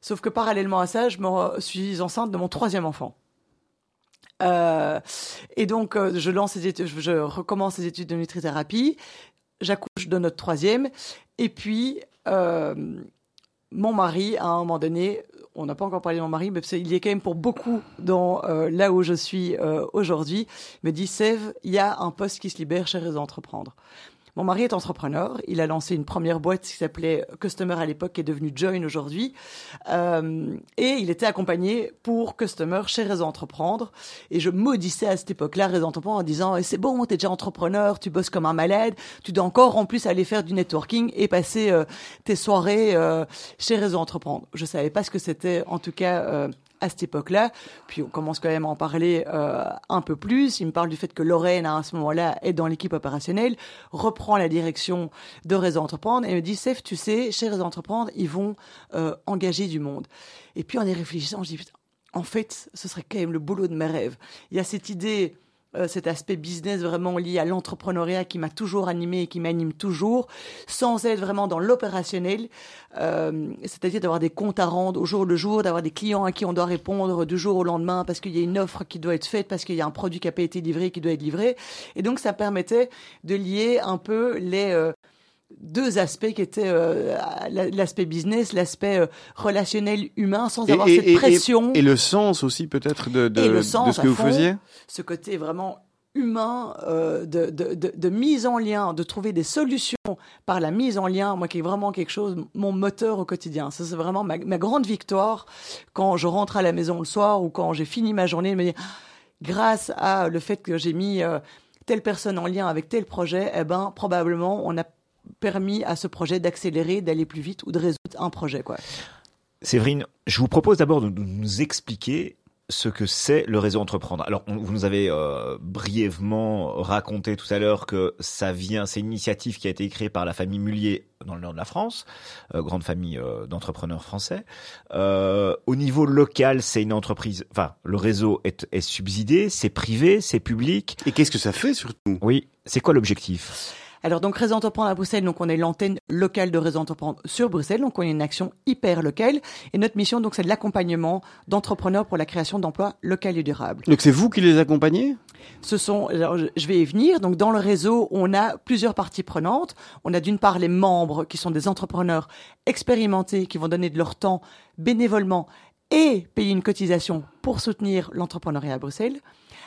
Speaker 4: Sauf que parallèlement à ça, je suis enceinte de mon troisième enfant. Et donc, je lance études, je- recommence les études de nutrithérapie. J'accouche de notre troisième. Et puis, mon mari, à un moment donné, on n'a pas encore parlé de mon mari, mais il est quand même pour beaucoup dans euh, là où je suis euh, aujourd'hui, me dit Sève, il y a un poste qui se libère chez Réseau Entreprendre. Mon mari est entrepreneur. Il a lancé une première boîte qui s'appelait Customer à l'époque, qui est devenue Join aujourd'hui. Euh, et il était accompagné pour Customer chez Réseau Entreprendre. Et je maudissais à cette époque-là Réseau Entreprendre en disant Eh, c'est bon, t'es déjà entrepreneur, tu bosses comme un malade, tu dois encore en plus aller faire du networking et passer euh, tes soirées euh, chez Réseau Entreprendre. Je savais pas ce que c'était, en tout cas. À cette époque-là, puis on commence quand même à en parler euh, un peu plus. Il me parle du fait que Lorraine, à ce moment-là, est dans l'équipe opérationnelle, reprend la direction de Réseau Entreprendre et me dit, Sef, tu sais, chez Réseau Entreprendre, ils vont euh, engager du monde. Et puis en y réfléchissant, je dis, en fait, ce serait quand même le boulot de mes rêves. Il y a cette idée, euh, cet aspect business vraiment lié à l'entrepreneuriat qui m'a toujours animé et qui m'anime toujours, sans être vraiment dans l'opérationnel, euh, c'est-à-dire d'avoir des comptes à rendre au jour le jour, d'avoir des clients à qui on doit répondre du jour au lendemain parce qu'il y a une offre qui doit être faite, parce qu'il y a un produit qui n'a pas été livré, qui doit être livré. Et donc ça permettait de lier un peu les... euh, deux aspects qui étaient euh, la- l'aspect business, l'aspect euh, relationnel humain, sans
Speaker 3: Et-
Speaker 4: avoir
Speaker 3: et-
Speaker 4: cette
Speaker 3: et- et-
Speaker 4: pression
Speaker 3: Et le sens aussi peut-être de, de, ce que vous
Speaker 4: fond.
Speaker 3: faisiez.
Speaker 4: ce côté vraiment humain euh, de, de, de, mise en lien, de trouver des solutions par la mise en lien, moi qui est vraiment quelque chose, mon moteur au quotidien. Ça, c'est vraiment ma, ma grande victoire quand je rentre à la maison le soir ou quand j'ai fini ma journée, de me dire, grâce à le fait que j'ai mis telle personne en lien avec tel projet, eh ben, probablement, on a permis à ce projet d'accélérer, d'aller plus vite ou de résoudre un projet, quoi.
Speaker 2: Séverine, je vous propose d'abord de nous expliquer ce que c'est le réseau entreprendre. Alors, on- vous nous avez euh, brièvement raconté tout à l'heure que ça vient, c'est une initiative qui a été créée par la famille Mullier dans le nord de la France, euh, grande famille euh, d'entrepreneurs français. Euh, au niveau local, c'est une entreprise, enfin, le réseau est, est subsidé, c'est privé, c'est public.
Speaker 3: Et qu'est-ce que ça fait surtout?
Speaker 2: Oui, c'est quoi l'objectif?
Speaker 4: Alors donc Réseau Entreprendre à Bruxelles, donc on est l'antenne locale de Réseau Entreprendre sur Bruxelles, donc on est une action hyper locale et notre mission donc c'est de l'accompagnement d'entrepreneurs pour la création d'emplois locaux et durables.
Speaker 3: Donc c'est vous qui les accompagnez?
Speaker 4: Ce sont, alors, je je vais y venir. Donc, dans le réseau, on a plusieurs parties prenantes. On a d'une part les membres qui sont des entrepreneurs expérimentés qui vont donner de leur temps bénévolement et payer une cotisation pour soutenir l'entrepreneuriat à Bruxelles.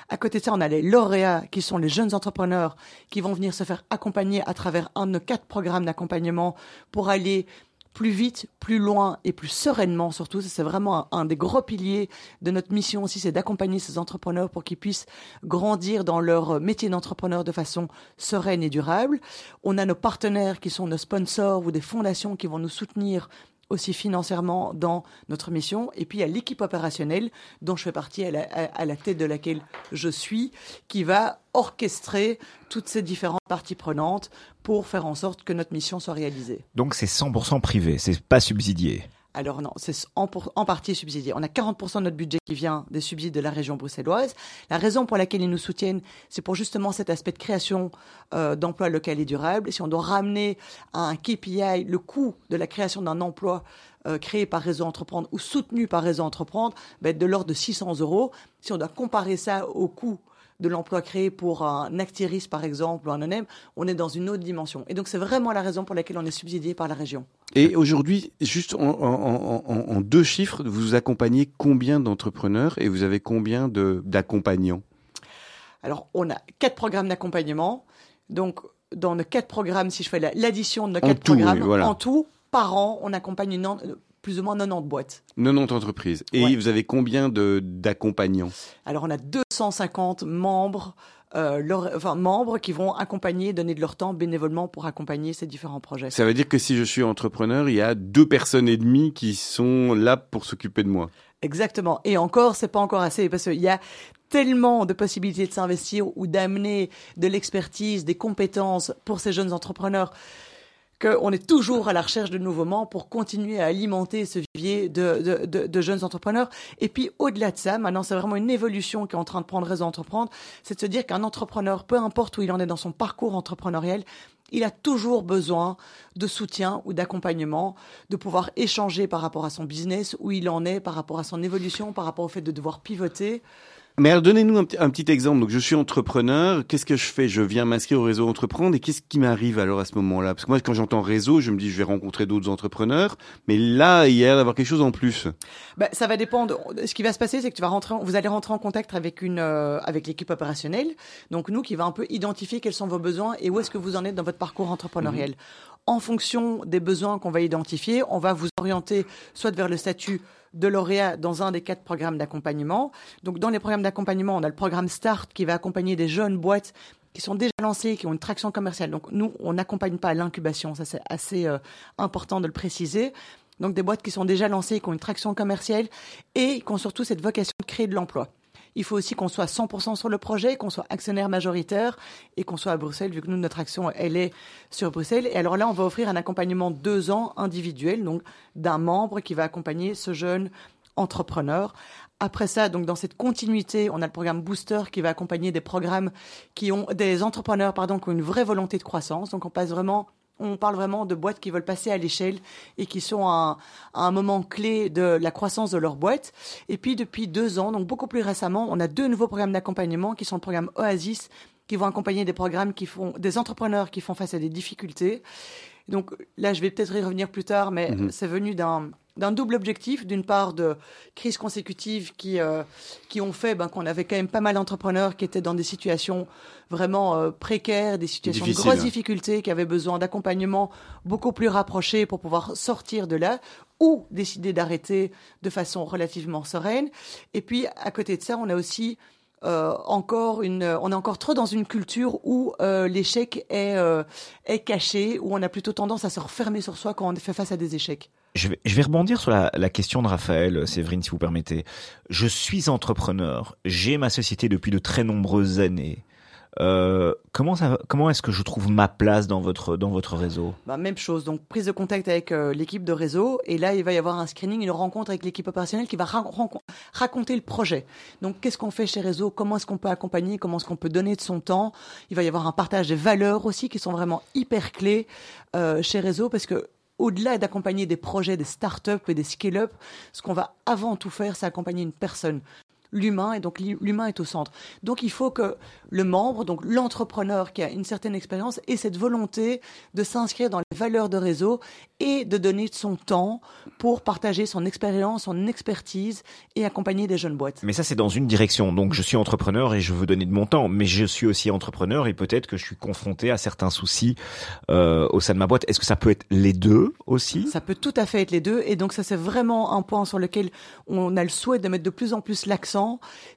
Speaker 4: À côté de ça, on a les lauréats qui sont les jeunes entrepreneurs qui vont venir se faire accompagner à travers un de nos quatre programmes d'accompagnement pour aller plus vite, plus loin et plus sereinement surtout. C'est vraiment un, un des gros piliers de notre mission aussi, c'est d'accompagner ces entrepreneurs pour qu'ils puissent grandir dans leur métier d'entrepreneur de façon sereine et durable. On a nos partenaires qui sont nos sponsors ou des fondations qui vont nous soutenir aussi financièrement dans notre mission. Et puis il y a l'équipe opérationnelle dont je fais partie, à la, tête de laquelle je suis, qui va orchestrer toutes ces différentes parties prenantes pour faire en sorte que notre mission soit réalisée.
Speaker 2: Donc c'est 100% privé, c'est pas subsidié.
Speaker 4: Alors non, c'est en, partie subsidié. On a 40% de notre budget qui vient des subsides de la région bruxelloise. La raison pour laquelle ils nous soutiennent, c'est pour justement cet aspect de création euh, d'emplois local et durable. Et si on doit ramener à un KPI le coût de la création d'un emploi euh, créé par Réseau Entreprendre ou soutenu par Réseau Entreprendre, va être de l'ordre de 600 euros. Si on doit comparer ça au coût de l'emploi créé pour un Actiris, par exemple, ou un ONEM, on est dans une autre dimension. Et donc, c'est vraiment la raison pour laquelle on est subsidié par la région.
Speaker 3: Et aujourd'hui, juste en, en- en- en deux chiffres, vous accompagnez combien d'entrepreneurs et vous avez combien d'accompagnants
Speaker 4: Alors, on a quatre programmes d'accompagnement. Donc, dans nos quatre programmes, si je fais la- l'addition de nos quatre
Speaker 3: tout,
Speaker 4: programmes,
Speaker 3: oui, voilà.
Speaker 4: en tout, par an, on accompagne une, plus ou moins 90 boîtes.
Speaker 3: 90 entreprises. Et
Speaker 4: Ouais.
Speaker 3: vous avez combien d'accompagnants?
Speaker 4: Alors, on a 250 membres, euh, leur- enfin, membres qui vont accompagner, donner de leur temps bénévolement pour accompagner ces différents projets.
Speaker 3: Ça veut dire que si je suis entrepreneur, il y a deux personnes et demie qui sont là pour s'occuper de moi.
Speaker 4: Exactement. Et encore, c'est pas encore assez parce qu'il y a tellement de possibilités de s'investir ou d'amener de l'expertise, des compétences pour ces jeunes entrepreneurs qu'on est toujours à la recherche de nouveaux membres pour continuer à alimenter ce vivier de, de, de, de jeunes entrepreneurs. Et puis au-delà de ça, maintenant c'est vraiment une évolution qui est en train de prendre raison d'entreprendre, c'est de se dire qu'un entrepreneur, peu importe où il en est dans son parcours entrepreneurial, il a toujours besoin de soutien ou d'accompagnement, de pouvoir échanger par rapport à son business, où il en est, par rapport à son évolution, par rapport au fait de devoir pivoter.
Speaker 3: Mais alors, donnez-nous un, petit- un petit exemple. Donc, je suis entrepreneur. Qu'est-ce que je fais? Je viens m'inscrire au réseau entreprendre. Et qu'est-ce qui m'arrive alors à ce moment-là? Parce que moi, quand j'entends réseau, je me dis je vais rencontrer d'autres entrepreneurs. Mais là, il y a d'avoir quelque chose en plus.
Speaker 4: Ben, ça va dépendre. Ce qui va se passer, c'est que tu vas rentrer, en- vous allez rentrer en contact avec une, euh, avec l'équipe opérationnelle. Donc nous, qui va un peu identifier quels sont vos besoins et où est-ce que vous en êtes dans votre parcours entrepreneurial. En fonction des besoins qu'on va identifier, on va vous orienter soit vers le statut de lauréat dans un des quatre programmes d'accompagnement. Donc dans les programmes d'accompagnement, on a le programme Start qui va accompagner des jeunes boîtes qui sont déjà lancées, qui ont une traction commerciale. Donc nous, on n'accompagne pas l'incubation, ça c'est assez euh, important de le préciser. Donc des boîtes qui sont déjà lancées, qui ont une traction commerciale et qui ont surtout cette vocation de créer de l'emploi. Il faut aussi qu'on soit 100% sur le projet, qu'on soit actionnaire majoritaire et qu'on soit à Bruxelles, vu que nous, notre action, elle est sur Bruxelles. Et alors là, on va offrir un accompagnement de deux ans individuel, donc d'un membre qui va accompagner ce jeune entrepreneur. Après ça, donc dans cette continuité, on a le programme Booster qui va accompagner des programmes qui ont des entrepreneurs pardon qui ont une vraie volonté de croissance. Donc on passe vraiment on parle vraiment de boîtes qui veulent passer à l'échelle et qui sont à un, moment clé de la croissance de leur boîte. Et puis depuis deux ans, donc beaucoup plus récemment, on a deux nouveaux programmes d'accompagnement qui sont le programme Oasis, qui vont accompagner des programmes qui font des entrepreneurs qui font face à des difficultés. Donc là, je vais peut-être y revenir plus tard, mais
Speaker 3: Mhm.
Speaker 4: c'est venu d'un d'un double objectif, d'une part de crises consécutives qui euh, qui ont fait ben, qu'on avait quand même pas mal d'entrepreneurs qui étaient dans des situations vraiment euh, précaires, des situations de grosses difficultés, qui avaient besoin d'accompagnement beaucoup plus rapproché pour pouvoir sortir de là ou décider d'arrêter de façon relativement sereine. Et puis à côté de ça, on a aussi euh, encore une, on est encore trop dans une culture où euh, l'échec est, euh, caché, où on a plutôt tendance à se refermer sur soi quand on fait face à des échecs.
Speaker 2: Je vais, rebondir sur la, la question de Raphaël, euh, Séverine, si vous permettez. Je suis entrepreneur, j'ai ma société depuis de très nombreuses années. Euh, comment ça, comment est-ce que je trouve ma place dans votre dans votre réseau?
Speaker 4: Bah, même chose, donc prise de contact avec euh, l'équipe de réseau, et là il va y avoir un screening, une rencontre avec l'équipe opérationnelle qui va raconter le projet. Donc qu'est-ce qu'on fait chez réseau, comment est-ce qu'on peut accompagner, comment est-ce qu'on peut donner de son temps? Il va y avoir un partage des valeurs aussi qui sont vraiment hyper clés euh, chez réseau parce que au-delà d'accompagner des projets, des start-up et des scale-up, ce qu'on va avant tout faire, c'est accompagner une personne. L'humain et donc l'humain est au centre. Donc il faut que le membre, donc l'entrepreneur qui a une certaine expérience, ait cette volonté de s'inscrire dans les valeurs de réseau et de donner son temps pour partager son expérience, son expertise et accompagner des jeunes boîtes.
Speaker 2: Mais ça, c'est dans une direction. Donc, je suis entrepreneur et je veux donner de mon temps, mais je suis aussi entrepreneur et peut-être que je suis confronté à certains soucis euh, au sein de ma boîte. Est-ce que ça peut être les deux aussi?
Speaker 4: Ça peut tout à fait être les deux, et donc ça, c'est vraiment un point sur lequel on a le souhait de mettre de plus en plus l'accent,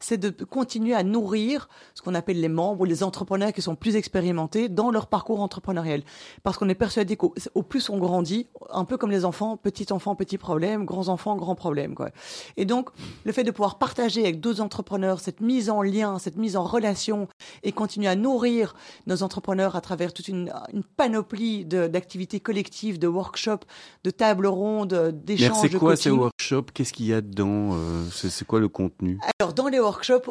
Speaker 4: c'est de continuer à nourrir ce qu'on appelle les membres ou les entrepreneurs qui sont plus expérimentés dans leur parcours entrepreneurial. Parce qu'on est persuadé qu'au au plus on grandit, un peu comme les enfants, petits enfants, petits problèmes, grands enfants, grands problèmes. Quoi. Et donc, le fait de pouvoir partager avec d'autres entrepreneurs cette mise en lien, cette mise en relation et continuer à nourrir nos entrepreneurs à travers toute une, une panoplie d'activités collectives, de workshops, de tables rondes, d'échanges,
Speaker 3: c'est quoi ces workshops Qu'est-ce qu'il y a dedans euh, c'est quoi le contenu?
Speaker 4: Alors, dans les workshops,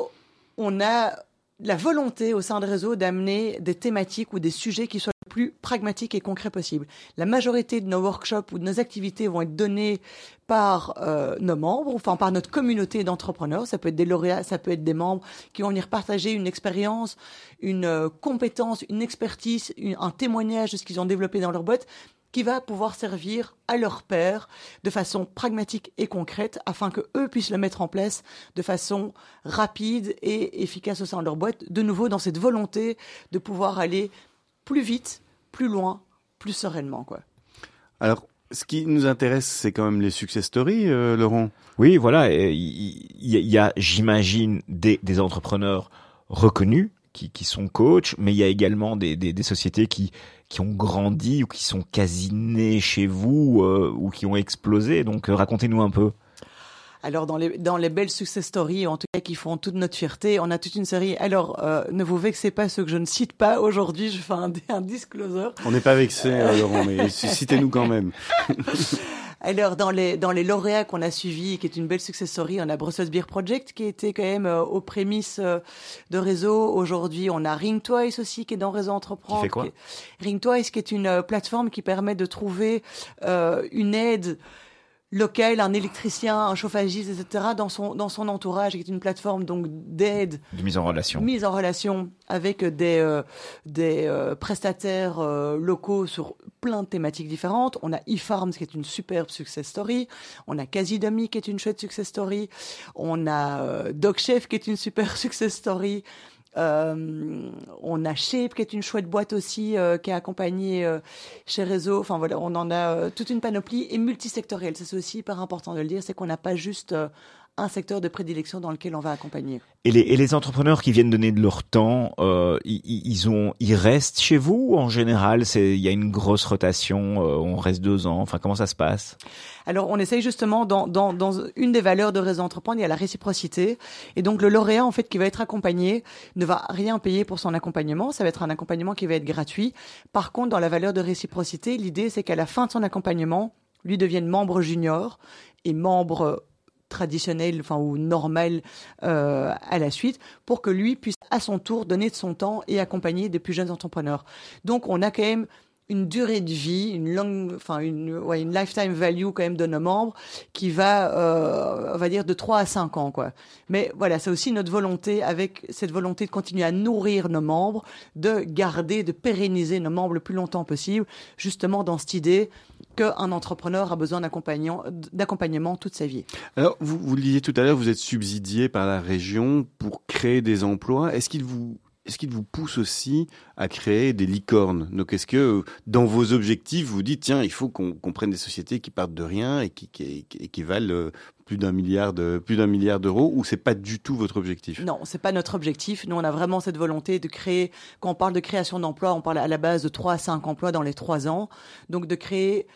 Speaker 4: on a la volonté au sein de réseau d'amener des thématiques ou des sujets qui soient le plus pragmatiques et concrets possible. La majorité de nos workshops ou de nos activités vont être données par euh, nos membres, enfin par notre communauté d'entrepreneurs. Ça peut être des lauréats, ça peut être des membres qui vont venir partager une expérience, une euh, compétence, une expertise, un témoignage de ce qu'ils ont développé dans leur boîte qui va pouvoir servir à leur père de façon pragmatique et concrète afin que eux puissent le mettre en place de façon rapide et efficace au sein de leur boîte. De nouveau, dans cette volonté de pouvoir aller plus vite, plus loin, plus sereinement, quoi.
Speaker 3: Alors, ce qui nous intéresse, c'est quand même les success stories, euh, Laurent.
Speaker 2: Oui, voilà. et Il y, a- il y a, j'imagine, des, des entrepreneurs reconnus qui, qui sont coachs, mais il y a également des, des, des sociétés qui, qui ont grandi ou qui sont quasi nées chez vous euh, ou qui ont explosé. Donc, euh, racontez-nous un peu.
Speaker 4: Alors dans les dans les belles success stories, en tout cas qui font toute notre fierté, on a toute une série. Alors euh, ne vous vexez pas ceux que je ne cite pas aujourd'hui. Je fais un, [laughs] un disclosure.
Speaker 3: On n'est pas vexé, euh, Laurent, mais [laughs] citez-nous quand même. [laughs]
Speaker 4: Alors dans les dans les lauréats qu'on a suivis, qui est une belle success story, on a Brussels Beer Project qui était quand même euh, aux prémices euh, de réseau. Aujourd'hui, on a Ring Twice aussi qui est dans Réseau Entreprendre.
Speaker 2: Qui fait quoi
Speaker 4: est- Ring Twice qui est une euh, plateforme qui permet de trouver euh, une aide locale, un électricien, un chauffagiste, etc. dans son dans son entourage, qui est une plateforme donc d'aide
Speaker 2: De mise en relation.
Speaker 4: mise en relation avec des, euh, des euh, prestataires euh, locaux sur plein de thématiques différentes. On a eFarms qui est une superbe success story. On a Casidomi qui est une chouette success story. On a euh, DocChef qui est une super [laughs] success story. Euh, on a Shape qui est une chouette boîte aussi euh, qui est accompagnée euh, chez Réseau. Enfin voilà, on en a euh, toute une panoplie et multisectorielle. C'est aussi hyper important de le dire, c'est qu'on n'a pas juste euh, un secteur de prédilection dans lequel on va accompagner.
Speaker 2: Et les, et les entrepreneurs qui viennent donner de leur temps, euh, ils, ils ont, ils restent chez vous ou en général, il y a une grosse rotation, euh, on reste deux ans. Enfin, comment ça se passe?
Speaker 4: Alors, on essaye justement dans, dans, dans une des valeurs de Réseau Entreprendre, il y a la réciprocité. Et donc, le lauréat, en fait, qui va être accompagné, ne va rien payer pour son accompagnement. Ça va être un accompagnement qui va être gratuit. Par contre, dans la valeur de réciprocité, l'idée, c'est qu'à la fin de son accompagnement, lui devienne membre junior et membre traditionnel, enfin ou normal euh, à la suite, pour que lui puisse à son tour donner de son temps et accompagner des plus jeunes entrepreneurs. Donc, on a quand même une durée de vie, une longue, enfin une, ouais, une lifetime value quand même de nos membres qui va, euh, on va dire, de 3 à 5 ans, quoi. Mais voilà, c'est aussi notre volonté, avec cette volonté de continuer à nourrir nos membres, de garder, de pérenniser nos membres le plus longtemps possible, justement dans cette idée qu'un entrepreneur a besoin d'accompagnement toute sa vie.
Speaker 3: Alors, vous, vous le disiez tout à l'heure, vous êtes subsidié par la région pour créer des emplois. Est-ce qu'il vous est-ce qu'il vous pousse aussi à créer des licornes? Donc, est-ce que euh, dans vos objectifs, vous dites tiens, il faut qu'on prenne des sociétés qui partent de rien et qui, valent euh, plus d'un milliard de plus d'un milliard d'euros, ou c'est pas du tout votre objectif?
Speaker 4: Non, c'est pas notre objectif. Nous, on a vraiment cette volonté de créer, quand on parle de création d'emplois, on parle à la base de 3 à 5 emplois dans les 3 ans. Donc, de créer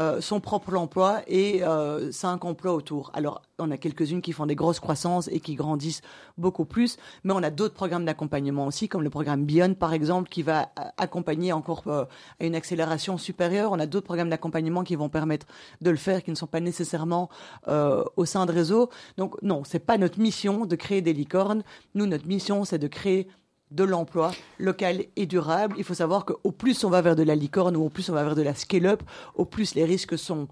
Speaker 4: euh, son propre emploi et euh, 5 emplois autour. Alors, on a quelques-unes qui font des grosses croissances et qui grandissent beaucoup plus, mais on a d'autres programmes d'accompagnement aussi, comme le programme Beyond, par exemple, qui va euh, accompagner encore euh, à une accélération supérieure. On a d'autres programmes d'accompagnement qui vont permettre de le faire, qui ne sont pas nécessairement au sein de réseau. Donc, non, c'est pas notre mission de créer des licornes. Nous, notre mission, c'est de créer de l'emploi local et durable. Il faut savoir qu'au plus on va vers de la licorne ou au plus on va vers de la scale-up, au plus les risques sont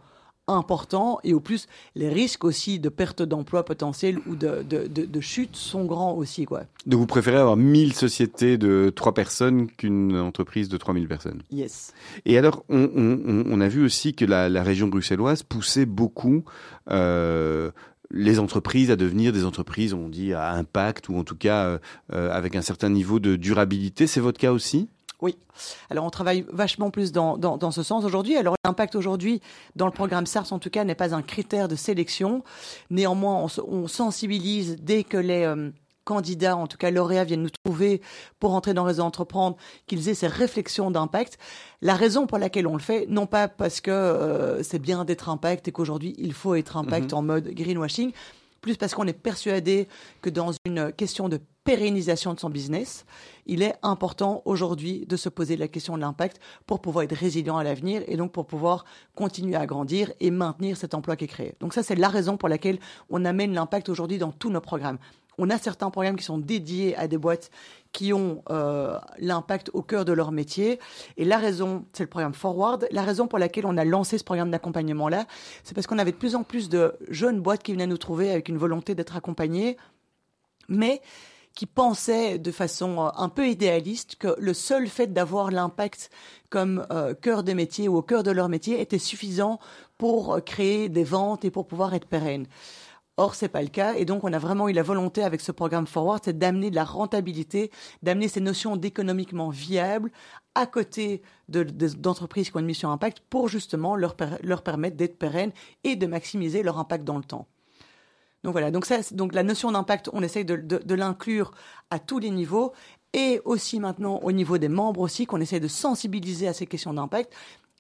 Speaker 4: important et au plus les risques aussi de perte d'emploi potentiel ou de, de, de, de chute sont grands aussi quoi.
Speaker 3: Donc vous préférez avoir 1000 sociétés de 3 personnes qu'une entreprise de 3000 personnes.
Speaker 4: Yes.
Speaker 3: Et alors, on, on- on a vu aussi que la, la région bruxelloise poussait beaucoup euh, les entreprises à devenir des entreprises, on dit, à impact ou en tout cas euh, euh, avec un certain niveau de durabilité. C'est votre cas aussi?
Speaker 4: Oui. Alors on travaille vachement plus dans, dans, dans ce sens aujourd'hui. Alors l'impact aujourd'hui dans le programme SARS en tout cas n'est pas un critère de sélection. Néanmoins, on, on sensibilise dès que les euh, candidats, en tout cas lauréats, viennent nous trouver pour entrer dans Réseau Entreprendre, qu'ils aient ces réflexions d'impact. La raison pour laquelle on le fait, non pas parce que euh, c'est bien d'être impact et qu'aujourd'hui il faut être impact en mode greenwashing, plus parce qu'on est persuadé que dans une question de pérennisation de son business, il est important aujourd'hui de se poser la question de l'impact pour pouvoir être résilient à l'avenir et donc pour pouvoir continuer à grandir et maintenir cet emploi qui est créé. Donc ça, c'est la raison pour laquelle on amène l'impact aujourd'hui dans tous nos programmes. On a certains programmes qui sont dédiés à des boîtes qui ont euh, l'impact au cœur de leur métier. Et la raison, c'est le programme Forward. La raison pour laquelle on a lancé ce programme d'accompagnement-là, c'est parce qu'on avait de plus en plus de jeunes boîtes qui venaient nous trouver avec une volonté d'être accompagnés, mais qui pensaient de façon euh, un peu idéaliste que le seul fait d'avoir l'impact comme euh, cœur de métier ou au cœur de leur métier était suffisant pour euh, créer des ventes et pour pouvoir être pérenne. Or, c'est pas le cas, et donc on a vraiment eu la volonté avec ce programme Forward, c'est d'amener de la rentabilité, d'amener ces notions d'économiquement viable à côté de- de- d'entreprises qui ont une mission impact pour justement leur, leur permettre d'être pérennes et de maximiser leur impact dans le temps. Donc voilà, donc, ça, donc la notion d'impact, on essaye de, de- de l'inclure à tous les niveaux et aussi maintenant au niveau des membres aussi, qu'on essaye de sensibiliser à ces questions d'impact.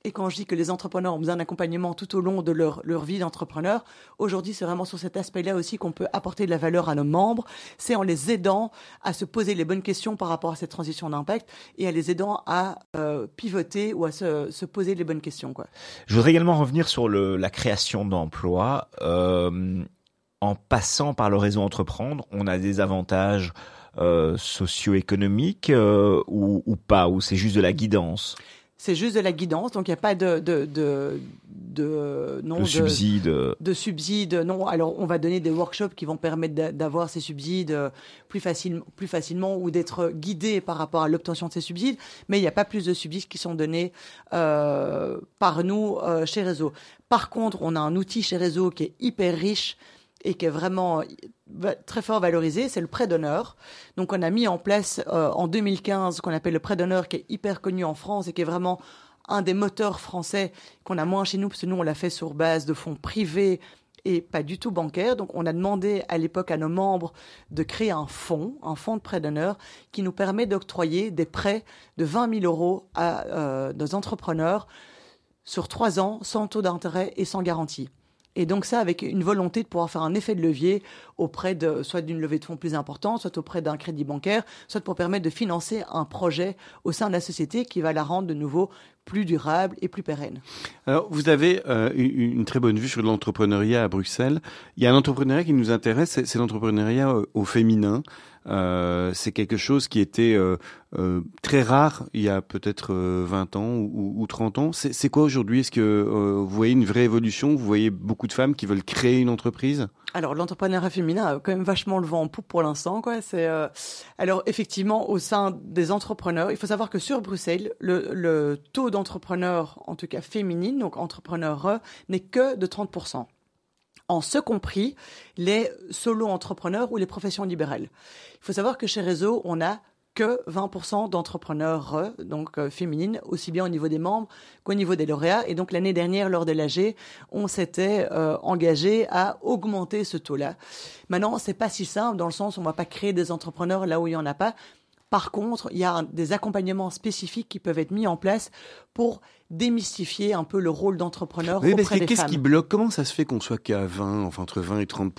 Speaker 4: Et quand je dis que les entrepreneurs ont besoin d'accompagnement tout au long de leur, vie d'entrepreneur, aujourd'hui c'est vraiment sur cet aspect-là aussi qu'on peut apporter de la valeur à nos membres. C'est en les aidant à se poser les bonnes questions par rapport à cette transition d'impact et à les aidant à euh, pivoter ou à se, se poser les bonnes questions.
Speaker 2: Je voudrais également revenir sur la création d'emplois. Euh, en passant par le réseau Entreprendre, on a des avantages euh, socio-économiques ou pas, ou c'est juste de la guidance,
Speaker 4: C'est juste de la guidance, donc il n'y a pas de, de, de, de, non,
Speaker 2: de subsides.
Speaker 4: de subsides. Non, alors on va donner des workshops qui vont permettre d'a- d'avoir ces subsides euh, plus, facile, plus facilement ou d'être guidé par rapport à l'obtention de ces subsides, mais il n'y a pas plus de subsides qui sont donnés euh, par nous euh, chez Réseau. Par contre, on a un outil chez Réseau qui est hyper riche et qui est vraiment très fort valorisé, c'est le prêt d'honneur. Donc on a mis en place euh, en 2015 ce qu'on appelle le prêt d'honneur qui est hyper connu en France et qui est vraiment un des moteurs français qu'on a moins chez nous, parce que nous, on l'a fait sur base de fonds privés et pas du tout bancaires. Donc, on a demandé à l'époque à nos membres de créer un fonds, un fonds de prêt d'honneur, qui nous permet d'octroyer des prêts de 20 000 euros à euh, nos entrepreneurs sur trois ans, sans taux d'intérêt et sans garantie. Et donc ça, avec une volonté de pouvoir faire un effet de levier auprès de soit d'une levée de fonds plus importante, soit auprès d'un crédit bancaire, soit pour permettre de financer un projet au sein de la société qui va la rendre de nouveau plus durable et plus pérenne.
Speaker 3: Alors, vous avez euh, une, très bonne vue sur l'entrepreneuriat à Bruxelles. Il y a un entrepreneuriat qui nous intéresse, c'est c'est l'entrepreneuriat euh, au féminin. Euh, c'est quelque chose qui était euh, euh, très rare il y a peut-être euh, 20 ans ou, ou 30 ans. C'est quoi aujourd'hui? Est-ce que vous voyez une vraie évolution? Vous voyez beaucoup de femmes qui veulent créer une entreprise?
Speaker 4: Alors l'entrepreneuriat féminin a quand même vachement le vent en poupe pour l'instant. quoi. C'est euh, alors effectivement au sein des entrepreneurs, il faut savoir que sur Bruxelles, le, le taux d'entrepreneurs, en tout cas féminine, donc entrepreneurs, n'est que de 30 en ce compris les solo-entrepreneurs ou les professions libérales. Il faut savoir que chez Réseau, on a que 20% d'entrepreneurs euh, donc euh, féminines, aussi bien au niveau des membres qu'au niveau des lauréats. Et donc l'année dernière, lors de l'AG, on s'était euh, engagé à augmenter ce taux-là. Maintenant, c'est pas si simple dans le sens où on va pas créer des entrepreneurs là où il y en a pas. Par contre, il y a des accompagnements spécifiques qui peuvent être mis en place pour démystifier un peu le rôle d'entrepreneur
Speaker 3: Oui, parce
Speaker 4: auprès
Speaker 3: que
Speaker 4: des
Speaker 3: qu'est-ce qui bloque? Comment ça se fait qu'on soit qu'à 20, enfin entre 20 et 30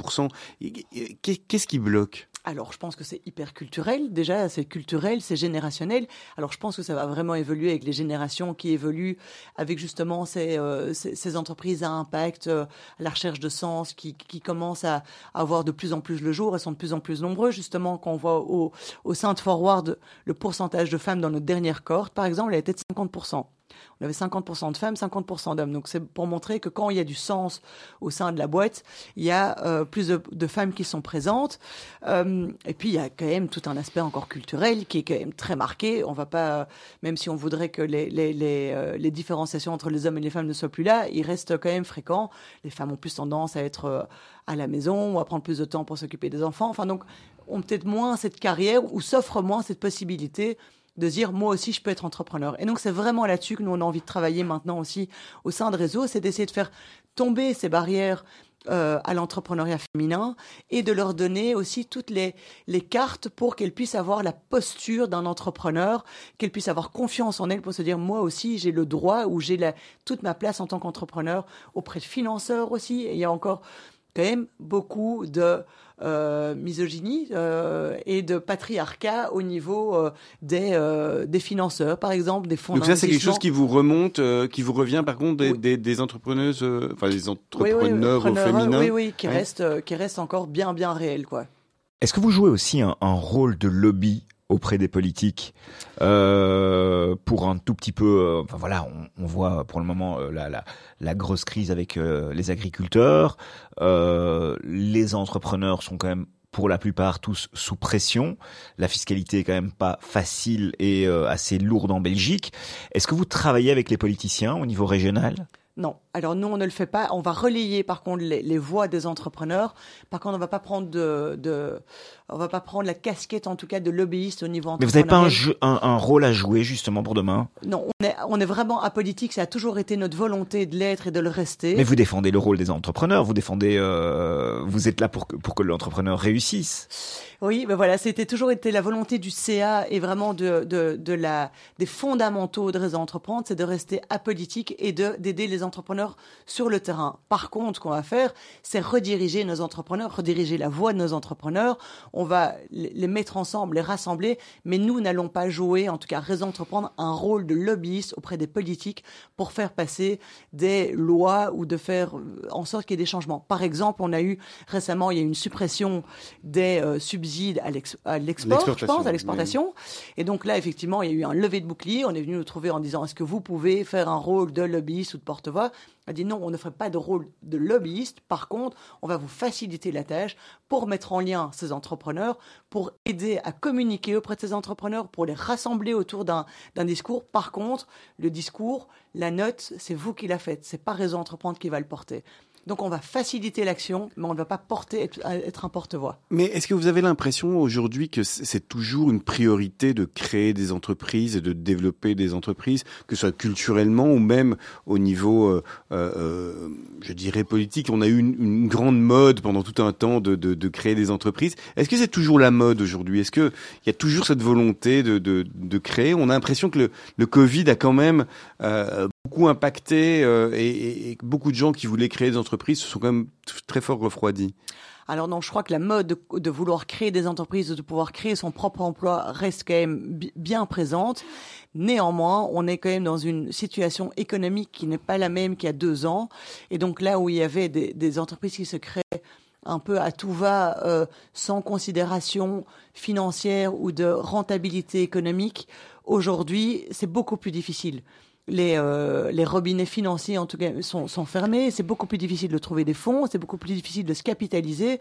Speaker 3: Et- et- Qu'est-ce qui bloque?
Speaker 4: Alors, je pense que c'est hyper culturel. Déjà, c'est culturel, c'est générationnel. Alors, je pense que ça va vraiment évoluer avec les générations qui évoluent, avec justement ces, euh, ces, entreprises à impact, euh, la recherche de sens, qui, qui commencent à, avoir de plus en plus le jour. Elles sont de plus en plus nombreux. Justement, quand on voit au, au sein de Forward le pourcentage de femmes dans notre dernière cohorte, par exemple, elle était de 50%. On avait 50% de femmes, 50% d'hommes. Donc c'est pour montrer que quand il y a du sens au sein de la boîte, il y a euh, plus de, femmes qui sont présentes. Euh, et puis il y a quand même tout un aspect encore culturel qui est quand même très marqué. On va pas, même si on voudrait que les, euh, différenciations entre les hommes et les femmes ne soient plus là, il reste quand même fréquent. Les femmes ont plus tendance à être à la maison ou à prendre plus de temps pour s'occuper des enfants. Enfin donc ont peut-être moins cette carrière ou s'offrent moins cette possibilité de dire moi aussi je peux être entrepreneur. Et donc c'est vraiment là-dessus que nous on a envie de travailler maintenant aussi au sein de réseau, c'est d'essayer de faire tomber ces barrières euh, à l'entrepreneuriat féminin et de leur donner aussi toutes les, les cartes pour qu'elles puissent avoir la posture d'un entrepreneur, qu'elles puissent avoir confiance en elles pour se dire moi aussi j'ai le droit ou j'ai la, toute ma place en tant qu'entrepreneur auprès de financeurs aussi. Et il y a encore quand même beaucoup de euh, misogynie euh, et de patriarcat au niveau euh, des, euh, des financeurs, par exemple, des fonds
Speaker 3: Donc ça, c'est quelque chose qui vous remonte, euh, qui vous revient par contre des,
Speaker 4: Oui.
Speaker 3: des, des entrepreneuses, euh, enfin des
Speaker 4: Oui, oui,
Speaker 3: entrepreneurs au
Speaker 4: entrepreneurs,
Speaker 3: féminin.
Speaker 4: Oui, oui, qui
Speaker 3: Ouais.
Speaker 4: reste, euh, qui reste encore bien, bien réel, quoi.
Speaker 2: Est-ce que vous jouez aussi un, un rôle de lobby auprès des politiques euh, pour un tout petit peu euh, enfin voilà on, on voit pour le moment euh, la, la, la grosse crise avec euh, les agriculteurs. Les entrepreneurs sont quand même pour la plupart tous sous pression. La fiscalité est quand même pas facile et assez lourde en Belgique. Est-ce que vous travaillez avec les politiciens au niveau régional?
Speaker 4: Non. Alors nous, on ne le fait pas. On va relayer par contre les, les voix des entrepreneurs. Par contre, on va pas prendre de, de, on va pas prendre la casquette en tout cas de lobbyiste au niveau
Speaker 2: mais vous n'avez pas un,
Speaker 4: entrepreneurial.
Speaker 2: jeu, un, un rôle à jouer justement pour demain?
Speaker 4: Non, on est, on est vraiment apolitique. Ça a toujours été notre volonté de l'être et de le rester.
Speaker 2: Mais vous défendez le rôle des entrepreneurs, vous défendez, euh, vous êtes là pour que, pour que l'entrepreneur réussisse.
Speaker 4: Oui, ben voilà, c'était toujours été la volonté du CA et vraiment de, de, de la, des fondamentaux de Réseau Entreprendre, c'est de rester apolitique et de, d'aider les entrepreneurs sur le terrain. Par contre, ce qu'on va faire, c'est rediriger nos entrepreneurs, rediriger la voix de nos entrepreneurs. On va les mettre ensemble, les rassembler, mais nous n'allons pas jouer, en tout cas Entreprendre, un rôle de lobbyiste auprès des politiques pour faire passer des lois ou de faire euh, en sorte qu'il y ait des changements. Par exemple, on a eu récemment, il y a eu une suppression des euh, subsides à l'ex- à l'export, je
Speaker 3: L'exportation,
Speaker 4: pense, à l'exportation. Et donc là, effectivement, il y a eu un levé de bouclier. On est venu nous trouver en disant, est-ce que vous pouvez faire un rôle de lobbyiste ou de porte-voix? A dit non, on ne ferait pas de rôle de lobbyiste. Par contre, on va vous faciliter la tâche pour mettre en lien ces entrepreneurs, pour aider à communiquer auprès de ces entrepreneurs, pour les rassembler autour d'un discours. Par contre, le discours, la note, c'est vous qui la faites. C'est pas Réseau Entreprendre qui va le porter. Donc on va faciliter l'action, mais on ne va pas porter être, un porte-voix.
Speaker 3: Mais est-ce que vous avez l'impression aujourd'hui que c'est toujours une priorité de créer des entreprises et de développer des entreprises, que ce soit culturellement ou même au niveau, euh, euh, je dirais, politique? On a eu une, une grande mode pendant tout un temps de, de, de créer des entreprises. Est-ce que c'est toujours la mode aujourd'hui? Est-ce qu'il y a toujours cette volonté de, de, de créer? On a l'impression que le, le Covid a quand même euh, beaucoup impacté euh, et, et- beaucoup de gens qui voulaient créer des entreprises se sont quand même très fort refroidis.
Speaker 4: Alors non, je crois que la mode de, de vouloir créer des entreprises, de pouvoir créer son propre emploi reste quand même bi- bien présente. Néanmoins, on est quand même dans une situation économique qui n'est pas la même qu'il y a deux ans. Et donc là où il y avait des, des entreprises qui se créent un peu à tout va, euh, sans considération financière ou de rentabilité économique, aujourd'hui, c'est beaucoup plus difficile. Les, euh, les robinets financiers, en tout cas, sont, sont fermés. C'est beaucoup plus difficile de trouver des fonds. C'est beaucoup plus difficile de se capitaliser.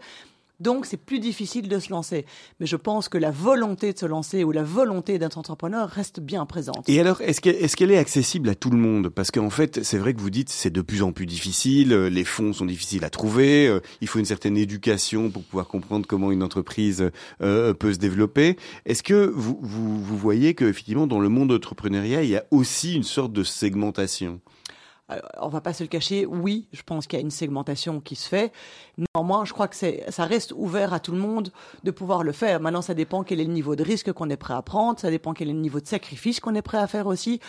Speaker 4: Donc, c'est plus difficile de se lancer. Mais je pense que la volonté de se lancer ou la volonté d'être entrepreneur reste bien présente.
Speaker 3: Et alors, est-ce qu'elle est, est accessible à tout le monde? Parce qu'en fait, c'est vrai que vous dites c'est de plus en plus difficile, euh, les fonds sont difficiles à trouver, euh, il faut une certaine éducation pour pouvoir comprendre comment une entreprise euh, peut se développer. Est-ce que vous, vous, voyez que effectivement dans le monde entrepreneuriat, il y a aussi une sorte de segmentation?
Speaker 4: On va pas se le cacher, oui, je pense qu'il y a une segmentation qui se fait. Néanmoins, je crois que ça reste ouvert à tout le monde de pouvoir le faire. Maintenant, ça dépend quel est le niveau de risque qu'on est prêt à prendre, ça dépend quel est le niveau de sacrifice qu'on est prêt à faire aussi.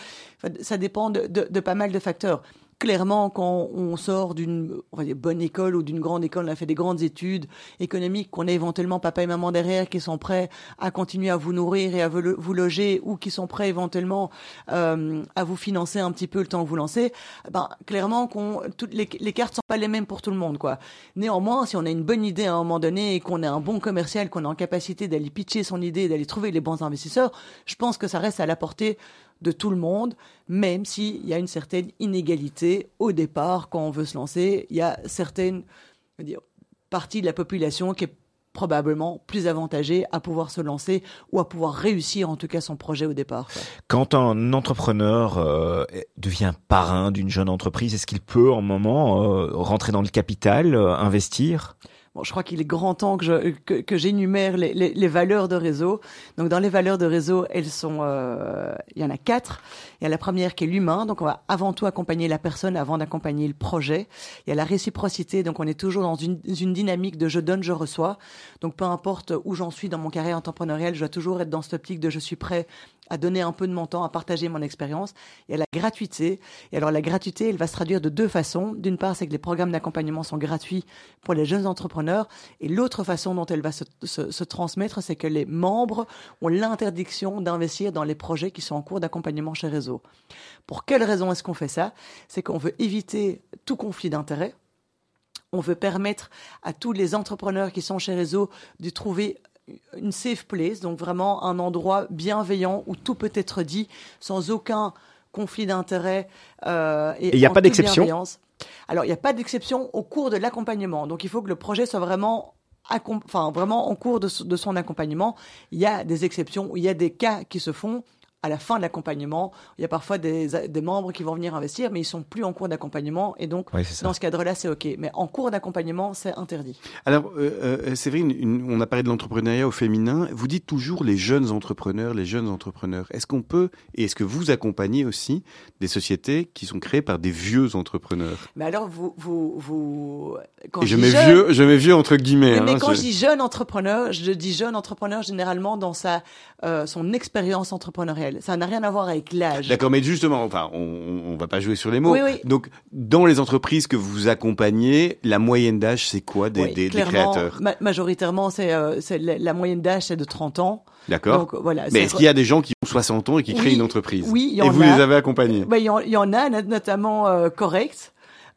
Speaker 4: Ça dépend de pas mal de facteurs. Clairement, quand on sort d'une bonne école ou d'une grande école, on a fait des grandes études économiques, qu'on a éventuellement papa et maman derrière qui sont prêts à continuer à vous nourrir et à vous loger ou qui sont prêts éventuellement euh, à vous financer un petit peu le temps que vous lancez, ben, clairement, qu'on, toutes les, les cartes sont pas les mêmes pour tout le monde. quoi. Néanmoins, si on a une bonne idée à un moment donné et qu'on est un bon commercial, qu'on est en capacité d'aller pitcher son idée, d'aller trouver les bons investisseurs, je pense que ça reste à la portée de tout le monde, même s'il y a une certaine inégalité au départ quand on veut se lancer. Il y a certaines dire, parties de la population qui est probablement plus avantagée à pouvoir se lancer ou à pouvoir réussir en tout cas son projet au départ.
Speaker 2: Quand un entrepreneur euh, devient parrain d'une jeune entreprise, est-ce qu'il peut, en moment, euh, rentrer dans le capital, euh, investir?
Speaker 4: Bon, je crois qu'il est grand temps que je- que, que j'énumère les, les, les valeurs de réseau. Donc, dans les valeurs de réseau, elles sont, euh, il y en a quatre. Il y a la première qui est l'humain. Donc, on va avant tout accompagner la personne avant d'accompagner le projet. Il y a la réciprocité. Donc, on est toujours dans une, une dynamique de je donne, je reçois. Donc, peu importe où j'en suis dans mon carrière entrepreneuriale, je dois toujours être dans cette optique de je suis prêt à donner un peu de mon temps, à partager mon expérience. Il y a la gratuité. Et alors, la gratuité, elle va se traduire de deux façons. D'une part, c'est que les programmes d'accompagnement sont gratuits pour les jeunes entrepreneurs. Et l'autre façon dont elle va se, se- transmettre, c'est que les membres ont l'interdiction d'investir dans les projets qui sont en cours d'accompagnement chez Réseau. Pour quelle raison est-ce qu'on fait ça? C'est qu'on veut éviter tout conflit d'intérêts. On veut permettre à tous les entrepreneurs qui sont chez Réseau de trouver une safe place, donc vraiment un endroit bienveillant où tout peut être dit sans aucun conflit d'intérêts. euh,
Speaker 2: Et il y a pas d'exception.
Speaker 4: Alors, il n'y a pas d'exception au cours de l'accompagnement. Donc, il faut que le projet soit vraiment, enfin, vraiment en cours de, son accompagnement. Il y a des exceptions il y a des cas qui se font à la fin de l'accompagnement. Il y a parfois des, des membres qui vont venir investir, mais ils sont plus en cours d'accompagnement. Et donc,
Speaker 2: Oui,
Speaker 4: dans ce cadre-là, c'est OK. Mais en cours d'accompagnement, c'est interdit.
Speaker 3: Alors, euh, euh, Séverine, une- on a parlé de l'entrepreneuriat au féminin. Vous dites toujours les jeunes entrepreneurs, les jeunes entrepreneurs. Est-ce qu'on peut, et est-ce que vous accompagnez aussi des sociétés qui sont créées par des vieux entrepreneurs?
Speaker 4: Mais alors, vous, vous, vous, quand
Speaker 3: Et je
Speaker 4: dis
Speaker 3: mets
Speaker 4: jeune-
Speaker 3: vieux, je mets vieux entre guillemets.
Speaker 4: Mais, mais
Speaker 3: hein,
Speaker 4: quand
Speaker 3: je-
Speaker 4: je dis jeune entrepreneur, je dis jeune entrepreneur généralement dans sa euh, son expérience entrepreneuriale. Ça n'a rien à voir avec l'âge.
Speaker 3: D'accord, mais justement, enfin, on, on on va pas jouer sur les mots.
Speaker 4: Oui, oui.
Speaker 3: Donc, dans les entreprises que vous accompagnez, la moyenne d'âge, c'est quoi des,
Speaker 4: Oui,
Speaker 3: des- des
Speaker 4: clairement,
Speaker 3: créateurs
Speaker 4: ma- majoritairement, c'est euh, la, moyenne d'âge, c'est de 30 ans.
Speaker 3: D'accord.
Speaker 4: Voilà.
Speaker 3: Mais est-ce qu'il y a des gens qui ont 60 ans et qui créent une entreprise
Speaker 4: oui, il y
Speaker 3: Et
Speaker 4: en
Speaker 3: vous
Speaker 4: a.
Speaker 3: les avez accompagnés
Speaker 4: Ben, il y, en- il y en a, not- notamment euh, Correct.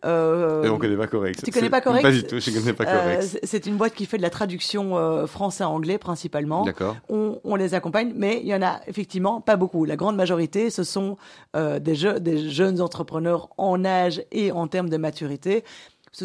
Speaker 4: Euh,
Speaker 3: Et on connaît pas correct.
Speaker 4: tu connais
Speaker 3: C'est-
Speaker 4: pas Correct
Speaker 3: Pas du tout, je connais pas
Speaker 4: euh,
Speaker 3: correct.
Speaker 4: c'est- une boîte qui fait de la traduction euh, français-anglais principalement.
Speaker 3: D'accord.
Speaker 4: on, on les accompagne, mais il y en a effectivement pas beaucoup. La grande majorité, ce sont euh, des, je- des jeunes entrepreneurs en âge et en termes de maturité.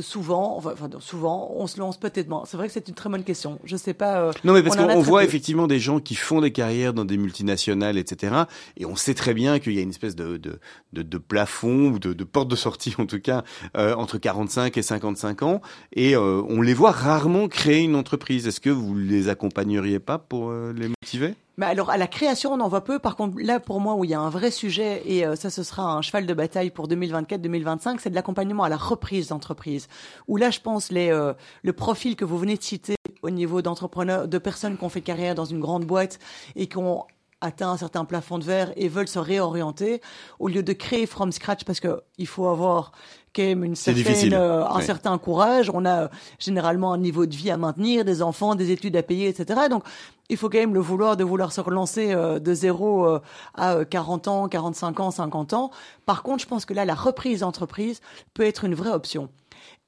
Speaker 4: Souvent, enfin, souvent, on se lance peut-être moins. C'est vrai que c'est une très bonne question. Je sais pas. euh,
Speaker 3: Non, mais parce qu'on voit
Speaker 4: peu.
Speaker 3: effectivement des gens qui font des carrières dans des multinationales, etc. Et on sait très bien qu'il y a une espèce de, de, de, de plafond ou de, de porte de sortie, [laughs] en tout cas, euh, entre 45 et 55 ans. Et euh, on les voit rarement créer une entreprise. Est-ce que vous les accompagneriez pas pour les motiver?
Speaker 4: Mais alors, à la création, on en voit peu. Par contre, là, pour moi, où il y a un vrai sujet, et euh, ça, ce sera un cheval de bataille pour 2024-2025, c'est de l'accompagnement à la reprise d'entreprise. Où là, je pense, les, euh, le profil que vous venez de citer au niveau d'entrepreneurs, de personnes qui ont fait carrière dans une grande boîte et qui ont atteint un certain plafond de verre et veulent se réorienter, au lieu de créer from scratch, parce que il faut avoir quand même une certaine, euh, un
Speaker 3: Ouais.
Speaker 4: certain courage. On a euh, généralement un niveau de vie à maintenir, des enfants, des études à payer, etc. Donc, il faut quand même le vouloir de vouloir se relancer euh, de zéro euh, à euh, 40 ans, 45 ans, 50 ans. Par contre, je pense que là, la reprise d'entreprise peut être une vraie option.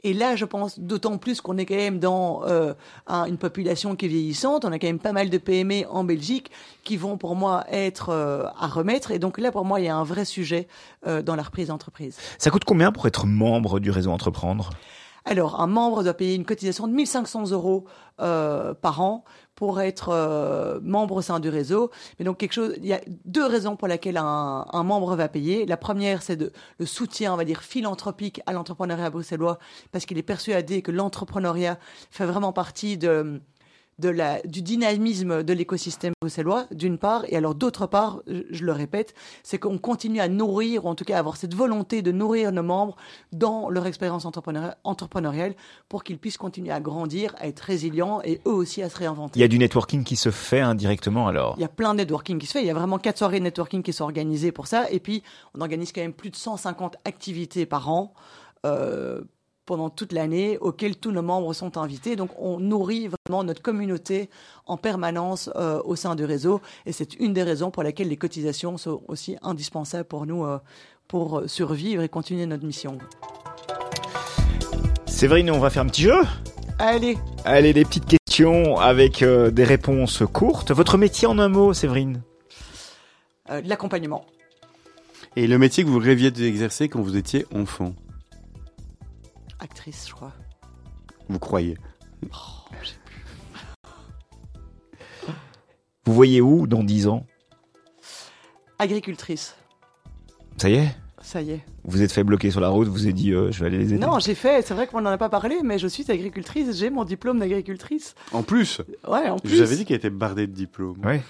Speaker 4: Et là, je pense d'autant plus qu'on est quand même dans euh, un- une population qui est vieillissante. On a quand même pas mal de PME en Belgique qui vont, pour moi, être euh, à remettre. Et donc là, pour moi, il y a un vrai sujet euh, dans la reprise d'entreprise.
Speaker 2: Ça coûte combien pour être membre du réseau Entreprendre?
Speaker 4: Alors, un membre doit payer une cotisation de 1500 euros euh, par an pour être euh, membre au sein du réseau. Mais donc, quelque chose, il y a deux raisons pour lesquelles un, un membre va payer. La première, c'est de, le soutien, on va dire, philanthropique à l'entrepreneuriat bruxellois, parce qu'il est persuadé que l'entrepreneuriat fait vraiment partie de de la, du dynamisme de l'écosystème bruxellois, d'une part, et alors d'autre part, je, le répète, c'est qu'on continue à nourrir, ou en tout cas avoir cette volonté de nourrir nos membres dans leur expérience entrepreneuriale, entrepreneuriale pour qu'ils puissent continuer à grandir, à être résilients et eux aussi à se réinventer.
Speaker 2: Il y a du networking qui se fait indirectement alors?
Speaker 4: Il y a plein de networking qui se fait. Il y a vraiment quatre soirées de networking qui sont organisées pour ça. Et puis, on organise quand même plus de 150 activités par an. euh, pendant toute l'année, auxquelles tous nos membres sont invités. Donc, on nourrit vraiment notre communauté en permanence euh, au sein du réseau. Et c'est une des raisons pour lesquelles les cotisations sont aussi indispensables pour nous euh, pour survivre et continuer notre mission.
Speaker 2: Séverine, on va faire un petit jeu?
Speaker 4: Allez,
Speaker 2: Allez, des petites questions avec euh, des réponses courtes. Votre métier en un mot, Séverine?
Speaker 4: Euh, l'accompagnement.
Speaker 3: Et le métier que vous rêviez d'exercer quand vous étiez enfant,
Speaker 4: Actrice, je crois.
Speaker 3: vous croyez
Speaker 2: Vous voyez où dans 10 ans?
Speaker 4: Agricultrice.
Speaker 2: Ça y est?
Speaker 4: Ça y est.
Speaker 2: Vous êtes fait bloquer sur la route, vous avez dit euh, je vais aller les aider.
Speaker 4: Non, j'ai fait, c'est vrai qu'on n'en a pas parlé, mais je suis agricultrice, j'ai mon diplôme d'agricultrice.
Speaker 3: En plus,
Speaker 4: Ouais, en
Speaker 3: je
Speaker 4: plus.
Speaker 3: vous avais dit qu'elle était bardée de diplômes.
Speaker 2: Ouais.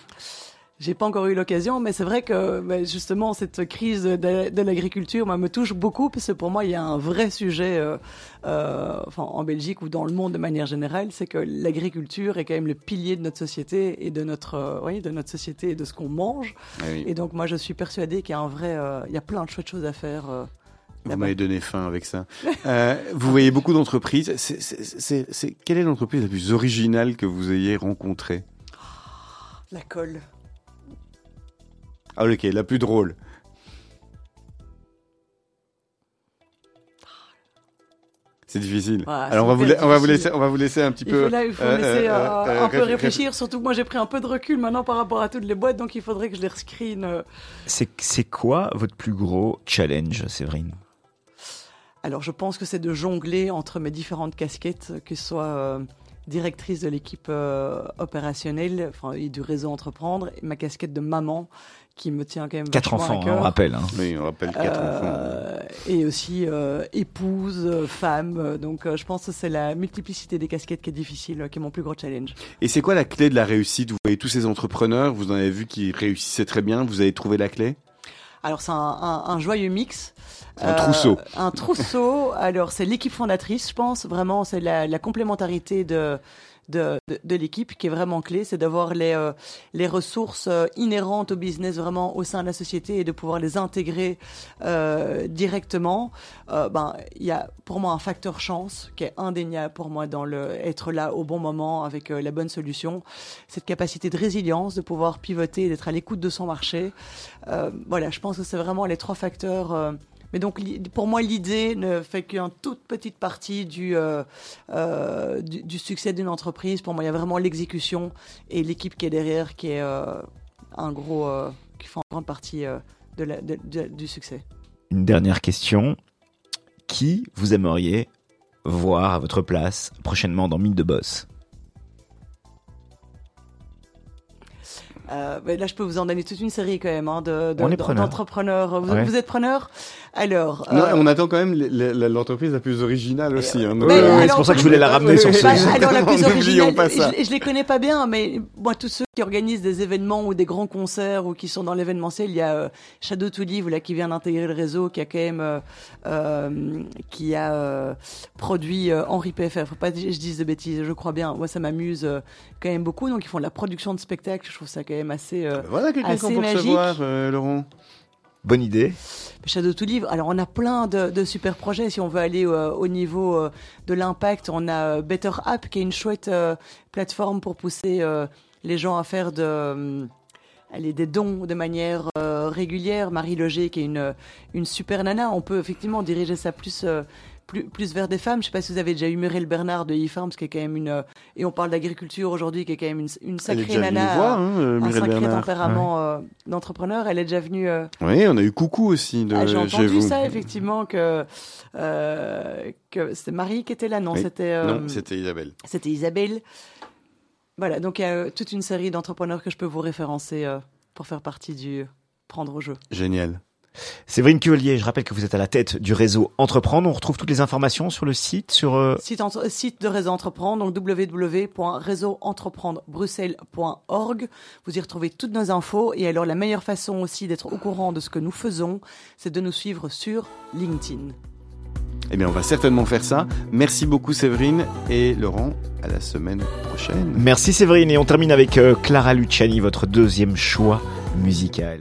Speaker 4: J'ai pas encore eu l'occasion, mais c'est vrai que bah, justement cette crise de, de l'agriculture me touche beaucoup parce que pour moi il y a un vrai sujet, euh, euh, enfin en Belgique ou dans le monde de manière générale, c'est que l'agriculture est quand même le pilier de notre société et de notre, euh, oui, de notre société et de ce qu'on mange.
Speaker 3: Ah oui.
Speaker 4: Et donc moi je suis persuadée qu'il y a un vrai, il y a plein de chouettes choses à faire.
Speaker 3: Vous m'avez donné faim avec ça. [laughs] Euh, vous voyez beaucoup d'entreprises. Quelle est l'entreprise la plus originale que vous ayez rencontrée?
Speaker 4: La colle.
Speaker 3: Ah ok, la plus drôle. C'est difficile.
Speaker 4: Ouais,
Speaker 3: Alors on va, vous, on, va laisser, on va vous laisser un petit
Speaker 4: Il
Speaker 3: peu...
Speaker 4: faut, là, il faut
Speaker 3: euh,
Speaker 4: laisser
Speaker 3: euh,
Speaker 4: euh,
Speaker 3: euh,
Speaker 4: un peu
Speaker 3: réfl-
Speaker 4: réfléchir. Surtout que moi, j'ai pris un peu de recul maintenant par rapport à toutes les boîtes, donc il faudrait que je les rescreen.
Speaker 2: C'est quoi votre plus gros challenge, Séverine?
Speaker 4: Alors, je pense que c'est de jongler entre mes différentes casquettes, que ce soit euh, directrice de l'équipe euh, opérationnelle, enfin, et du réseau entreprendre, et ma casquette de maman, qui me tient quand même
Speaker 2: Quatre enfants,
Speaker 4: à
Speaker 2: hein,
Speaker 4: cœur.
Speaker 2: on rappelle. hein.
Speaker 3: Oui, on rappelle quatre enfants.
Speaker 4: Euh, et aussi euh, épouse, euh, femme. euh, Donc, euh, je pense que c'est la multiplicité des casquettes qui est difficile, qui est mon plus gros challenge.
Speaker 3: Et c'est quoi la clé de la réussite? Vous voyez tous ces entrepreneurs, vous en avez vu qui réussissaient très bien, vous avez trouvé la clé?
Speaker 4: Alors c'est un, un- un joyeux mix.
Speaker 3: Un trousseau.
Speaker 4: Un trousseau. Alors c'est l'équipe fondatrice, je pense. Vraiment, c'est la, la complémentarité de de, de, l'équipe qui est vraiment clé, c'est d'avoir les euh, les ressources euh, inhérentes au business vraiment au sein de la société et de pouvoir les intégrer euh, directement. Euh, ben il y a pour moi un facteur chance qui est indéniable pour moi dans le être là au bon moment avec euh, la bonne solution. Cette capacité de résilience, de pouvoir pivoter, d'être à l'écoute de son marché. Euh, voilà, je pense que c'est vraiment les trois facteurs. Mais donc, pour moi, l'idée ne fait qu'une toute petite partie du, euh, euh, du, succès d'une entreprise. Pour moi, il y a vraiment l'exécution et l'équipe qui est derrière, qui est euh, un gros, qui fait en grande partie du succès.
Speaker 2: Une dernière question. Qui vous aimeriez voir à votre place prochainement dans Mythe de Boss?
Speaker 4: Euh, là, je peux vous en donner toute une série quand même hein, de, de- d'entrepreneurs. Vous,
Speaker 2: Ouais.
Speaker 4: vous êtes preneur Alors,
Speaker 3: Non,
Speaker 4: euh,
Speaker 3: on attend quand même l'entreprise la plus originale aussi. Hein, donc,
Speaker 4: Mais
Speaker 3: euh,
Speaker 4: alors-
Speaker 2: c'est pour ça que je voulais la ramener sur ce
Speaker 4: Bah,
Speaker 2: sujet.
Speaker 4: alors la [laughs] plus originale,
Speaker 3: pas ça.
Speaker 4: je, je les connais pas bien, mais moi tous ceux qui organisent des événements ou des grands concerts ou qui sont dans l'événementiel, il y a euh, Shadow to Live là qui vient d'intégrer le réseau, qui a quand même euh, euh, qui a euh, produit euh, Henri PFR. Faut pas que je dise de bêtises, je crois bien. Moi ça m'amuse euh, quand même beaucoup. Donc ils font de la production de spectacles. Je trouve ça quand même assez. euh,
Speaker 3: Voilà quelqu'un
Speaker 4: Assez
Speaker 3: qu'on peut
Speaker 4: magique.
Speaker 3: recevoir, euh, Laurent.
Speaker 2: Bonne idée.
Speaker 4: Shadow to Live. Alors, on a plein de, de super projets. Si on veut aller euh, au niveau euh, de l'impact, on a Better App, qui est une chouette euh, plateforme pour pousser euh, les gens à faire de, euh, des dons de manière euh, régulière. Marie Loger, qui est une, une super nana. On peut effectivement diriger ça plus, euh, plus, plus vers des femmes. Je sais pas si vous avez déjà eu Muriel Bernard de eFarms, qui est quand même une. euh, et on parle d'agriculture aujourd'hui, qui est quand même une, une
Speaker 3: Elle est
Speaker 4: sacrée nana.
Speaker 3: voir, hein, euh,
Speaker 4: un sacré
Speaker 3: Bernard.
Speaker 4: tempérament euh, d'entrepreneur. Elle est déjà venue. euh,
Speaker 3: Oui, on a eu Coucou aussi de
Speaker 4: ah, J'ai entendu ça effectivement que euh, que c'était Marie qui était là, non
Speaker 3: Oui.
Speaker 4: C'était
Speaker 3: Non, c'était Isabelle.
Speaker 4: c'était Isabelle. Voilà, donc il y a toute une série d'entrepreneurs que je peux vous référencer pour faire partie du prendre au jeu.
Speaker 3: Génial.
Speaker 2: Séverine Cuvelier, je rappelle que vous êtes à la tête du réseau Entreprendre. On retrouve toutes les informations sur le site, sur... euh,
Speaker 4: Site, entre- site de Réseau Entreprendre, donc www.réseauentreprendrebruxelles.org. Vous y retrouvez toutes nos infos. Et alors, la meilleure façon aussi d'être au courant de ce que nous faisons, c'est de nous suivre sur LinkedIn.
Speaker 3: Eh bien, on va certainement faire ça. Merci beaucoup, Séverine et Laurent. À la semaine prochaine.
Speaker 2: Merci Séverine. Et on termine avec euh, Clara Luciani, votre deuxième choix musical.